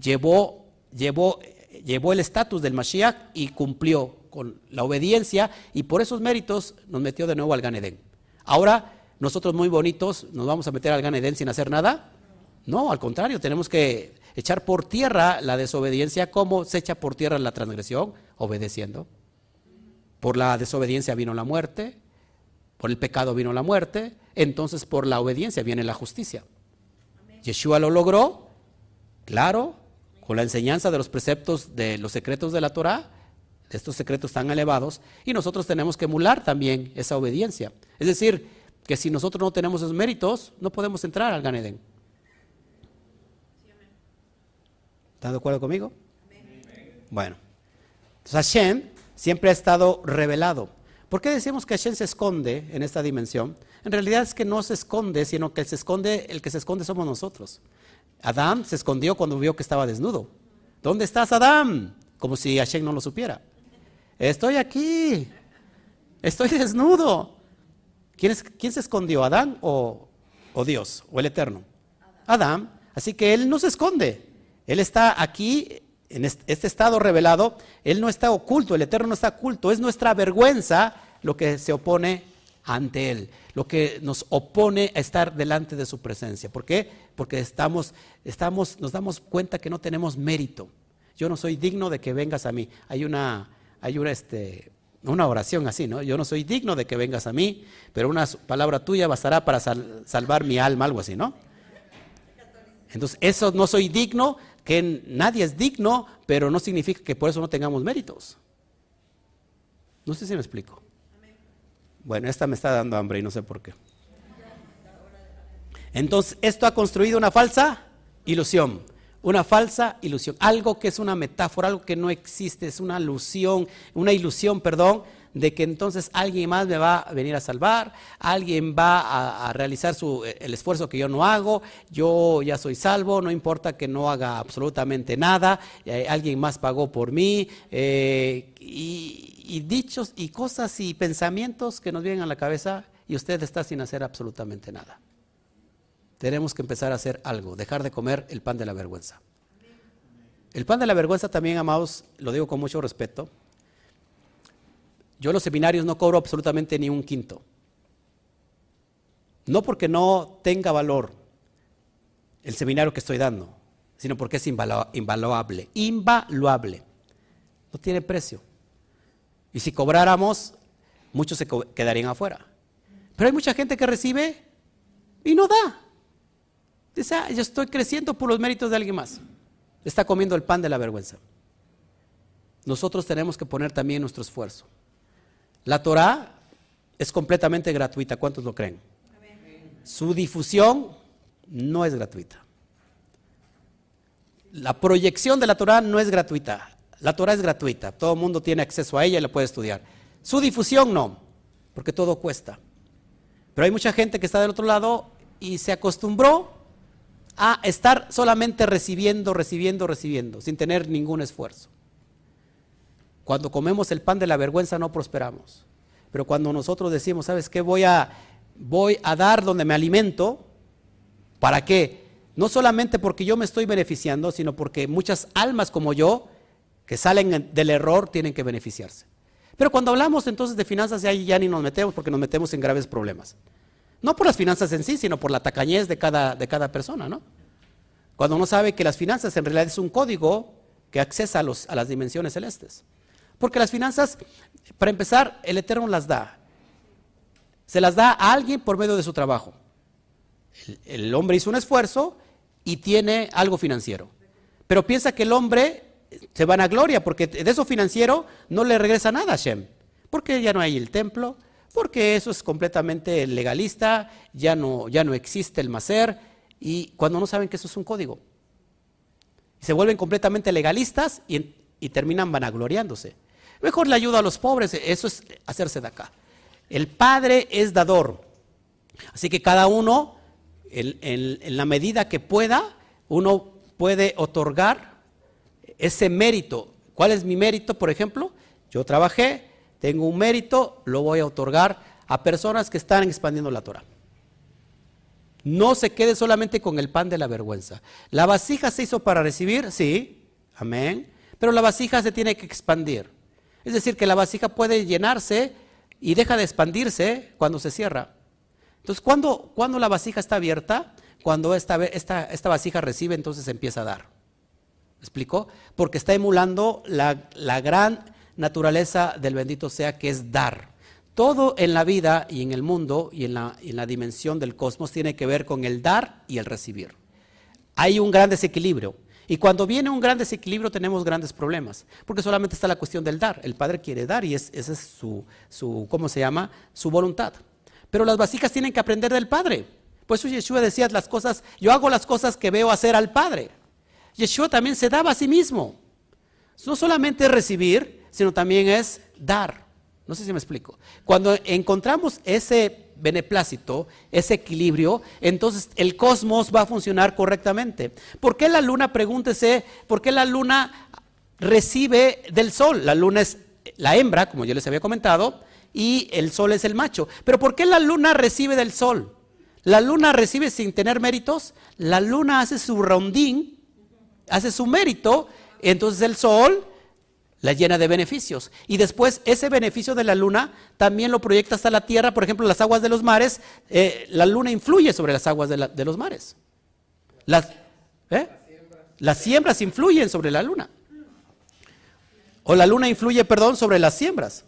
llevó, llevó, llevó el estatus del Mashiach y cumplió con la obediencia y por esos méritos nos metió de nuevo al Ganedén. Ahora, nosotros muy bonitos, ¿nos vamos a meter al Ganedén sin hacer nada? No, al contrario, tenemos que echar por tierra la desobediencia. ¿Cómo se echa por tierra la transgresión? Obedeciendo. Por la desobediencia vino la muerte, por el pecado vino la muerte, entonces por la obediencia viene la justicia. Yeshua lo logró, claro, con la enseñanza de los preceptos de los secretos de la Torah, estos secretos tan elevados, y nosotros tenemos que emular también esa obediencia. Es decir, que si nosotros no tenemos esos méritos, no podemos entrar al Ganedén. ¿Están de acuerdo conmigo? Bueno, entonces Hashem siempre ha estado revelado. ¿Por qué decimos que Hashem se esconde en esta dimensión? En realidad es que no se esconde, sino que el, se esconde, el que se esconde somos nosotros. Adán se escondió cuando vio que estaba desnudo. ¿Dónde estás, Adán? Como si Hashem no lo supiera. Estoy aquí. Estoy desnudo. ¿Quién, se escondió, Adán o, o, Dios o el Eterno? Adán. Así que él no se esconde. Él está aquí en este estado revelado, Él no está oculto, el Eterno no está oculto, es nuestra vergüenza lo que se opone ante Él, lo que nos opone a estar delante de su presencia. ¿Por qué? Porque estamos, estamos, nos damos cuenta que no tenemos mérito. Yo no soy digno de que vengas a mí. Hay una, hay una, este, una oración así, ¿no? Yo no soy digno de que vengas a mí, pero una palabra tuya bastará para salvar mi alma, algo así, ¿no? Entonces, eso no soy digno, que nadie es digno, pero no significa que por eso no tengamos méritos. No sé si me explico. Bueno, esta me está dando hambre y no sé por qué. Entonces, esto ha construido una falsa ilusión. Una falsa ilusión. Algo que es una metáfora, algo que no existe, es una ilusión, una ilusión, perdón, de que entonces alguien más me va a venir a salvar, alguien va a, realizar su, el esfuerzo que yo no hago, yo ya soy salvo, no importa que no haga absolutamente nada, eh, alguien más pagó por mí, eh, y, dichos y cosas y pensamientos que nos vienen a la cabeza y usted está sin hacer absolutamente nada. Tenemos que empezar a hacer algo, dejar de comer el pan de la vergüenza. El pan de la vergüenza también, amados, lo digo con mucho respeto, yo en los seminarios no cobro absolutamente ni un quinto. No porque no tenga valor el seminario que estoy dando, sino porque es invaluable. Invaluable. No tiene precio. Y si cobráramos, muchos se quedarían afuera. Pero hay mucha gente que recibe y no da. Dice, ah, yo estoy creciendo por los méritos de alguien más. Está comiendo el pan de la vergüenza. Nosotros tenemos que poner también nuestro esfuerzo. La Torah es completamente gratuita, ¿cuántos lo creen? Su difusión no es gratuita. La proyección de la Torah no es gratuita. La Torah es gratuita, todo el mundo tiene acceso a ella y la puede estudiar. Su difusión no, porque todo cuesta. Pero hay mucha gente que está del otro lado y se acostumbró a estar solamente recibiendo, recibiendo, recibiendo, sin tener ningún esfuerzo. Cuando comemos el pan de la vergüenza no prosperamos. Pero cuando nosotros decimos, ¿sabes qué? Voy a, voy a dar donde me alimento, ¿para qué? No solamente porque yo me estoy beneficiando, sino porque muchas almas como yo, que salen del error, tienen que beneficiarse. Pero cuando hablamos entonces de finanzas, ya, ya ni nos metemos porque nos metemos en graves problemas. No por las finanzas en sí, sino por la tacañez de cada, de cada persona, ¿no? Cuando uno sabe que las finanzas en realidad es un código que accesa a, los, a las dimensiones celestes. Porque las finanzas, para empezar, el Eterno las da. Se las da a alguien por medio de su trabajo. El, hombre hizo un esfuerzo y tiene algo financiero. Pero piensa que el hombre se va a gloria porque de eso financiero no le regresa nada a Shem. Porque ya no hay el templo, porque eso es completamente legalista, ya no, ya no existe el macer, y cuando no saben que eso es un código. Se vuelven completamente legalistas y, y terminan vanagloriándose. Mejor le ayuda a los pobres, eso es hacerse de acá. El Padre es dador. Así que cada uno, en, la medida que pueda, uno puede otorgar ese mérito. ¿Cuál es mi mérito, por ejemplo? Yo trabajé, tengo un mérito, lo voy a otorgar a personas que están expandiendo la Torah. No se quede solamente con el pan de la vergüenza. La vasija se hizo para recibir, sí, amén, pero la vasija se tiene que expandir. Es decir, que la vasija puede llenarse y deja de expandirse cuando se cierra. Entonces, cuando, la vasija está abierta, cuando esta, esta, esta vasija recibe, entonces empieza a dar. ¿Me explicó? Porque está emulando la, la gran naturaleza del bendito sea, que es dar. Todo en la vida y en el mundo y en la, en la dimensión del cosmos tiene que ver con el dar y el recibir. Hay un gran desequilibrio. Y cuando viene un gran desequilibrio tenemos grandes problemas, porque solamente está la cuestión del dar. El Padre quiere dar y esa es su, su, ¿cómo se llama? Su voluntad. Pero las vasijas tienen que aprender del Padre. Por eso Yeshua decía las cosas, yo hago las cosas que veo hacer al Padre. Yeshua también se daba a sí mismo. No solamente es recibir, sino también es dar. No sé si me explico. Cuando encontramos ese beneplácito, ese equilibrio, entonces el cosmos va a funcionar correctamente. ¿Por qué la luna, pregúntese, por qué la luna recibe del sol? La luna es la hembra, como yo les había comentado, y el sol es el macho. Pero ¿por qué la luna recibe del sol? La luna recibe sin tener méritos, la luna hace su rondín, hace su mérito, entonces el sol la llena de beneficios. Y después ese beneficio de la luna también lo proyecta hasta la tierra, por ejemplo, las aguas de los mares, eh, la luna influye sobre las aguas de, los mares. Las, ¿eh? las siembras influyen sobre la luna. O la luna influye, perdón, sobre las siembras.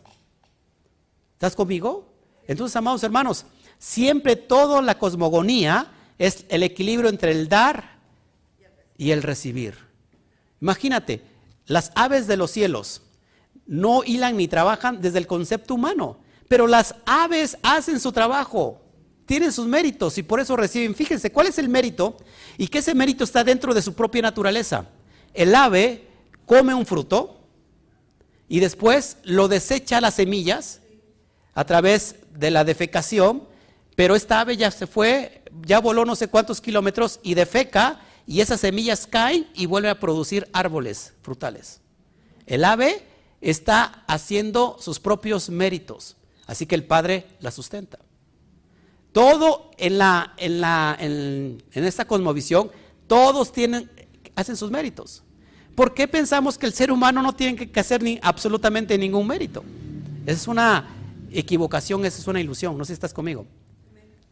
¿Estás conmigo? Entonces, amados hermanos, siempre toda la cosmogonía es el equilibrio entre el dar y el recibir. Imagínate, las aves de los cielos no hilan ni trabajan desde el concepto humano, pero las aves hacen su trabajo, tienen sus méritos y por eso reciben. Fíjense, ¿cuál es el mérito? Y que ese mérito está dentro de su propia naturaleza. El ave come un fruto y después lo desecha las semillas a través de la defecación, pero esta ave ya se fue, ya voló no sé cuántos kilómetros y defeca y esas semillas caen y vuelven a producir árboles frutales. El ave está haciendo sus propios méritos, así que el Padre la sustenta. Todo en, la, en, la, en, esta cosmovisión, todos hacen sus méritos. ¿Por qué pensamos que el ser humano no tiene que hacer ni, absolutamente ningún mérito? Esa es una equivocación, esa es una ilusión, no sé si estás conmigo.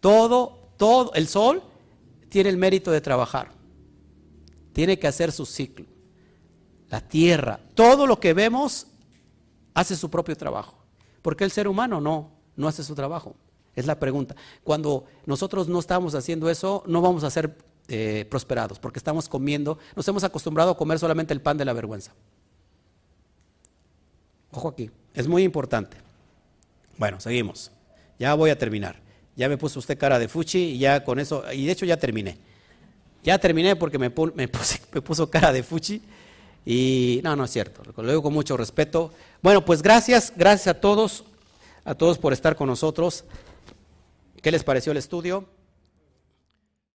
Todo, todo, el sol tiene el mérito de trabajar tiene que hacer su ciclo. La tierra, todo lo que vemos hace su propio trabajo. ¿Por qué el ser humano no, no hace su trabajo? Es la pregunta. Cuando nosotros no estamos haciendo eso, no vamos a ser eh, prosperados, porque estamos comiendo, nos hemos acostumbrado a comer solamente el pan de la vergüenza. Ojo aquí, es muy importante. Bueno, seguimos. Ya voy a terminar. Ya me puso usted cara de fuchi y ya con eso, y de hecho ya terminé. Ya terminé porque [laughs] me, puso cara de fuchi. Y no, no es cierto, lo digo con mucho respeto. Bueno, pues gracias, gracias a todos, a todos por estar con nosotros. ¿Qué les pareció el estudio?